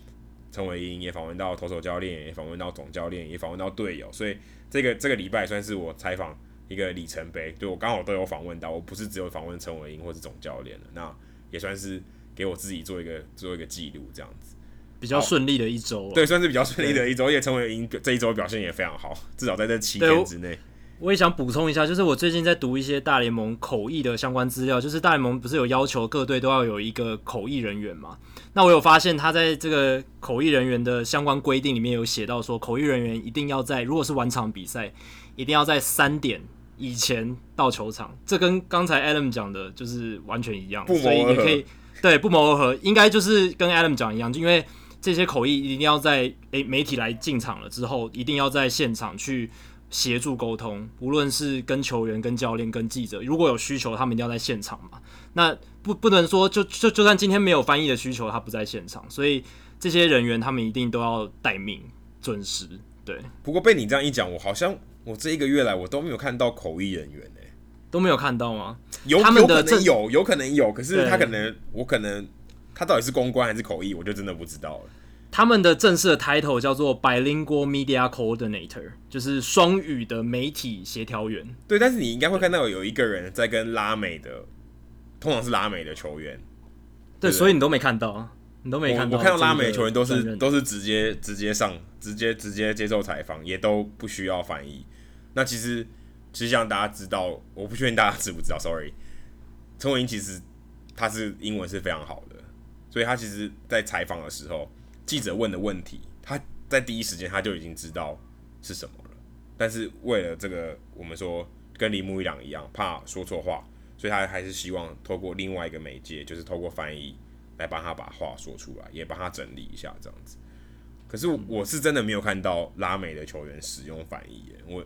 陈伟英也访问到投手教练，也访问到总教练，也访问到队友，所以这个这个礼拜算是我采访一个里程碑，对我刚好都有访问到，我不是只有访问陈伟英或是总教练了，那也算是给我自己做一个做一个记录，这样子比较顺利的一周，对，算是比较顺利的一周，而且陈伟英这一周表现也非常好，至少在这七天之内。我也想补充一下，就是我最近在读一些大联盟口译的相关资料，就是大联盟不是有要求各队都要有一个口译人员嘛？那我有发现他在这个口译人员的相关规定里面有写到说，口译人员一定要在如果是晚场比赛，一定要在三点以前到球场。这跟刚才 Adam 讲的就是完全一样，所以也可以对不谋而合，应该就是跟 Adam 讲一样，就因为这些口译一定要在诶、欸、媒体来进场了之后，一定要在现场去。协助沟通，无论是跟球员、跟教练、跟记者，如果有需求，他们一定要在现场嘛。那不不能说就就就算今天没有翻译的需求，他不在现场，所以这些人员他们一定都要待命、准时。对。不过被你这样一讲，我好像我这一个月来我都没有看到口译人员诶、欸，都没有看到吗？有，他们的有可能有，有可能有，可是他可能我可能他到底是公关还是口译，我就真的不知道了。他们的正式的 title 叫做 Bilingual Media Coordinator，就是双语的媒体协调员。对，但是你应该会看到有一个人在跟拉美的，通常是拉美的球员。对，所以你都没看到，你都没看到。我，我看到拉美的球员都是都是直接直接上，直接直接接受采访，也都不需要翻译。那其实其实像大家知道，我不确定大家知不知道，Sorry，陈伟英其实他是英文是非常好的，所以他其实在采访的时候。记者问的问题，他在第一时间他就已经知道是什么了。但是为了这个，我们说跟铃木一朗一样，怕说错话，所以他还是希望透过另外一个媒介，就是透过翻译来帮他把话说出来，也帮他整理一下这样子。可是我是真的没有看到拉美的球员使用翻译，我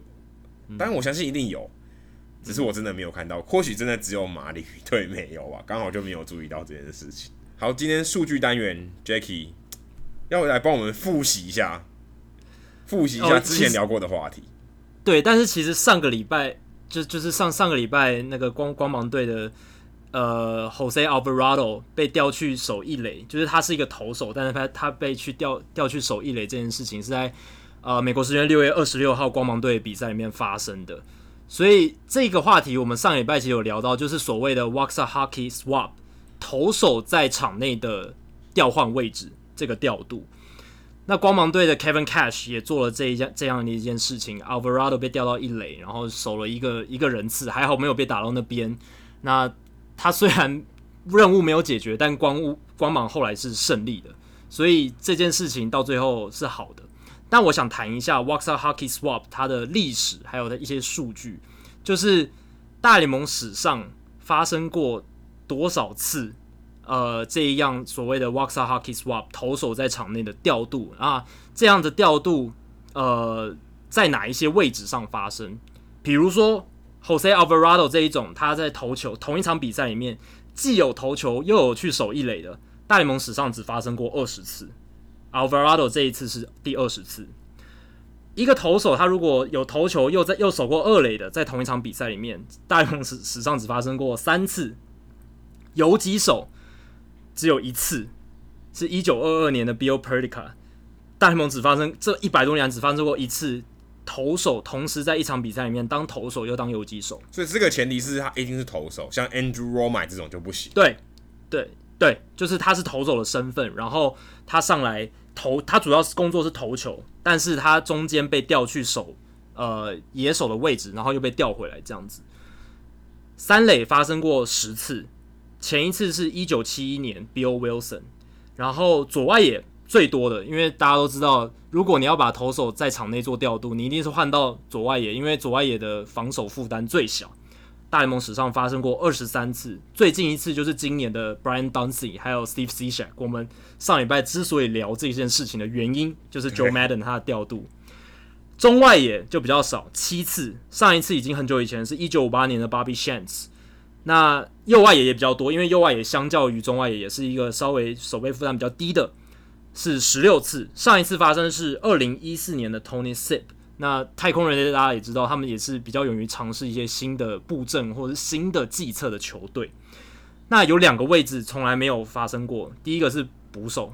当然我相信一定有，只是我真的没有看到，或许真的只有马里鱼队没有吧，刚好就没有注意到这件事情。好，今天数据单元，Jacky。要来帮我们复习一下，复习一下之前聊过的话题。哦、对，但是其实上个礼拜就就是上上个礼拜那个光光芒队的呃，Jose Alvarado 被调去守一垒，就是他是一个投手，但是他他被去调调去守一垒这件事情是在呃美国时间六月二十六号光芒队比赛里面发生的。所以这个话题我们上礼拜其实有聊到，就是所谓的 Waxahachie Swap，投手在场内的调换位置这个调度。那光芒队的 Kevin Cash 也做了这一件这样的一件事情，Alvarado 被调到一垒，然后守了一个一个人次，还好没有被打到那边。那他虽然任务没有解决，但光雾光芒后来是胜利的，所以这件事情到最后是好的。那我想谈一下 Waxahachie Swap 它的历史，还有的一些数据，就是大联盟史上发生过多少次。呃，这一样所谓的 Waxahachie Swap 投手在场内的调度啊，这样的调度，呃，在哪一些位置上发生？比如说 Jose Alvarado 这一种，他在投球同一场比赛里面，既有投球又有去守一垒的，大联盟史上只发生过二十次，Alvarado 这一次是第二十次。一个投手他如果有投球又在又守过二垒的，在同一场比赛里面，大联盟史史上只发生过三次，游击手。只有一次，是一九二二年的 Bill Perdicka，大联盟只发生这一百多年只发生过一次，投手同时在一场比赛里面当投手又当游击手，所以这个前提是他一定是投手，像 Andrew Romine 这种就不行。对，对，对，就是他是投手的身份，然后他上来投，他主要是工作是投球，但是他中间被调去守呃野手的位置，然后又被调回来这样子。三垒发生过十次。前一次是一九七一年，Bill Wilson，然后左外野最多的，因为大家都知道，如果你要把投手在场内做调度，你一定是换到左外野，因为左外野的防守负担最小。大联盟史上发生过二十三次，最近一次就是今年的 Brian Dunsey 还有 Steve Cishek。我们上礼拜之所以聊这件事情的原因，就是 Joe *laughs* Madden 他的调度。中外野就比较少，七次，上一次已经很久以前，是一九五八年的 Bobby s h a n t s。那右外野也比较多，因为右外野相较于中外野也是一个稍微守备负担比较低的，是十六次。上一次发生是二零一四年的 Tony Sipp。那太空人大家也知道，他们也是比较勇于尝试一些新的布阵或者是新的计策的球队。那有两个位置从来没有发生过，第一个是捕手，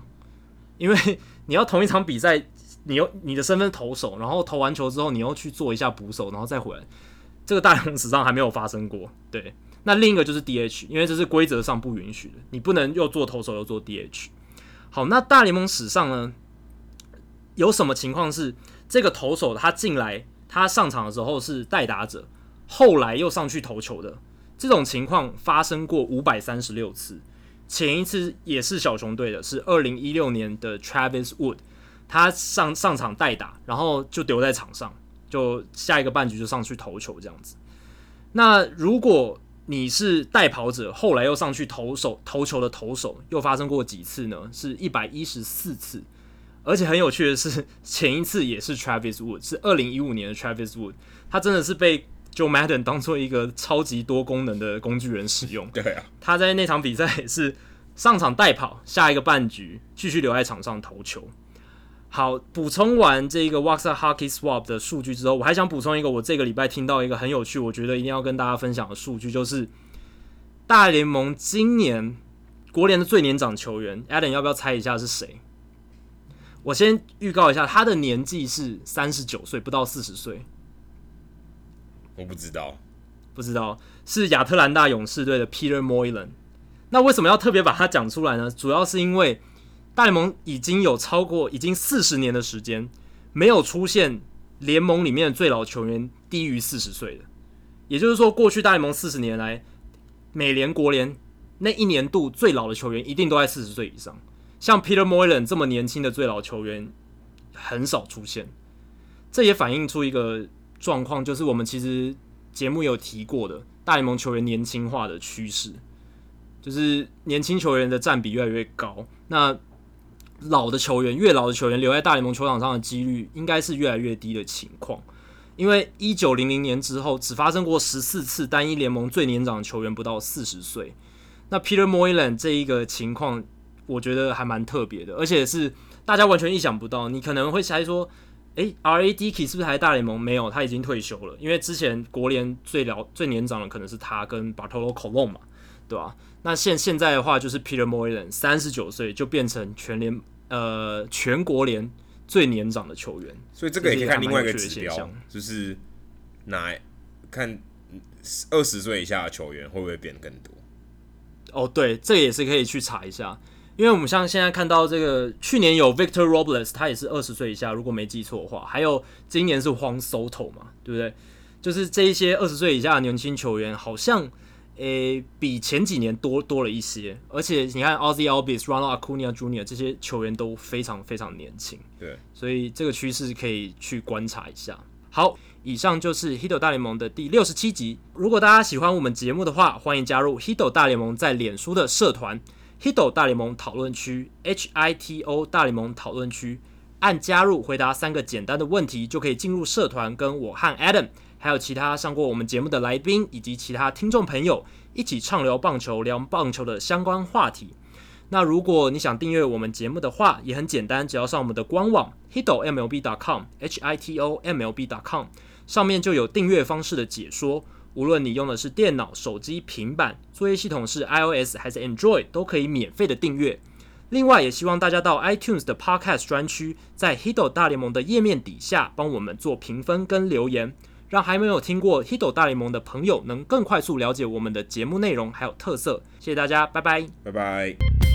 因为你要同一场比赛，你又你的身份投手，然后投完球之后，你又去做一下捕手，然后再回来，这个大联盟史上还没有发生过，对。那另一个就是 DH，因为这是规则上不允许的，你不能又做投手又做 DH。好，那大联盟史上呢，有什么情况是这个投手他进来，他上场的时候是代打者，后来又上去投球的？这种情况发生过五百三十六次，前一次也是小熊队的，是二零一六年的 Travis Wood，他上上场代打，然后就留在场上，就下一个半局就上去投球这样子。那如果你是代跑者，后来又上去投手投球的投手，又发生过几次呢？是一百一十四次，而且很有趣的是，*laughs* 前一次也是 Travis Wood，是二零一五年的 Travis Wood，他真的是被 Joe Madden 当做一个超级多功能的工具人使用。对啊，他在那场比赛也是上场代跑，下一个半局继续留在场上投球。好，补充完这个 Waxa Hockey Swap 的数据之后，我还想补充一个，我这个礼拜听到一个很有趣，我觉得一定要跟大家分享的数据，就是大联盟今年国联的最年长球员，Adam 要不要猜一下是谁？我先预告一下，他的年纪是三十九岁，不到四十岁。我不知道，不知道是亚特兰大勇士队的 Peter Moylan。那为什么要特别把他讲出来呢？主要是因为。大联盟已经有超过已经四十年的时间，没有出现联盟里面的最老球员低于四十岁的。也就是说，过去大联盟四十年来，美联、国联那一年度最老的球员一定都在四十岁以上。像 Peter Moylan 这么年轻的最老球员很少出现。这也反映出一个状况，就是我们其实节目有提过的，大联盟球员年轻化的趋势，就是年轻球员的占比越来越高。那老的球员，越老的球员留在大联盟球场上的几率应该是越来越低的情况，因为一九零零年之后只发生过十四次单一联盟最年长的球员不到四十岁。那 Peter Moylan 这一个情况，我觉得还蛮特别的，而且是大家完全意想不到。你可能会猜说，诶，R.A. Dickey 是不是还在大联盟？没有，他已经退休了。因为之前国联最老最年长的可能是他跟 Bartolo Colon 嘛，对吧？那现现在的话，就是 Peter Moylan 三十九岁就变成全联呃全国联最年长的球员，所以这个也可以看另外一个指标，就是哪看二十岁以下的球员会不会变更多？哦，对，这个也是可以去查一下，因为我们像现在看到这个，去年有 Victor Robles，他也是二十岁以下，如果没记错的话，还有今年是 Juan Soto 嘛，对不对？就是这一些二十岁以下的年轻球员，好像诶比前几年多多了一些，而且你看 Ozzie Albies、Ronald Acuna Jr. 这些球员都非常非常年轻，对，所以这个趋势可以去观察一下。好。以上就是《Hito 大联盟》的第六十七集。如果大家喜欢我们节目的话，欢迎加入《Hito 大联盟》在脸书的社团 “Hito 大联盟讨论区 ”（H I T O 大联盟讨论区）。按加入，回答三个简单的问题，就可以进入社团，跟我和 Adam，还有其他上过我们节目的来宾以及其他听众朋友一起畅聊棒球，聊棒球的相关话题。那如果你想订阅我们节目的话，也很简单，只要上我们的官网 hitomlb.com（H I T O M L B.com）。上面就有订阅方式的解说，无论你用的是电脑、手机、平板，作业系统是 iOS 还是 Android，都可以免费的订阅。另外，也希望大家到 iTunes 的 Podcast 专区，在 Hito 大联盟的页面底下帮我们做评分跟留言，让还没有听过 Hito 大联盟的朋友能更快速了解我们的节目内容还有特色。谢谢大家，拜拜，拜拜。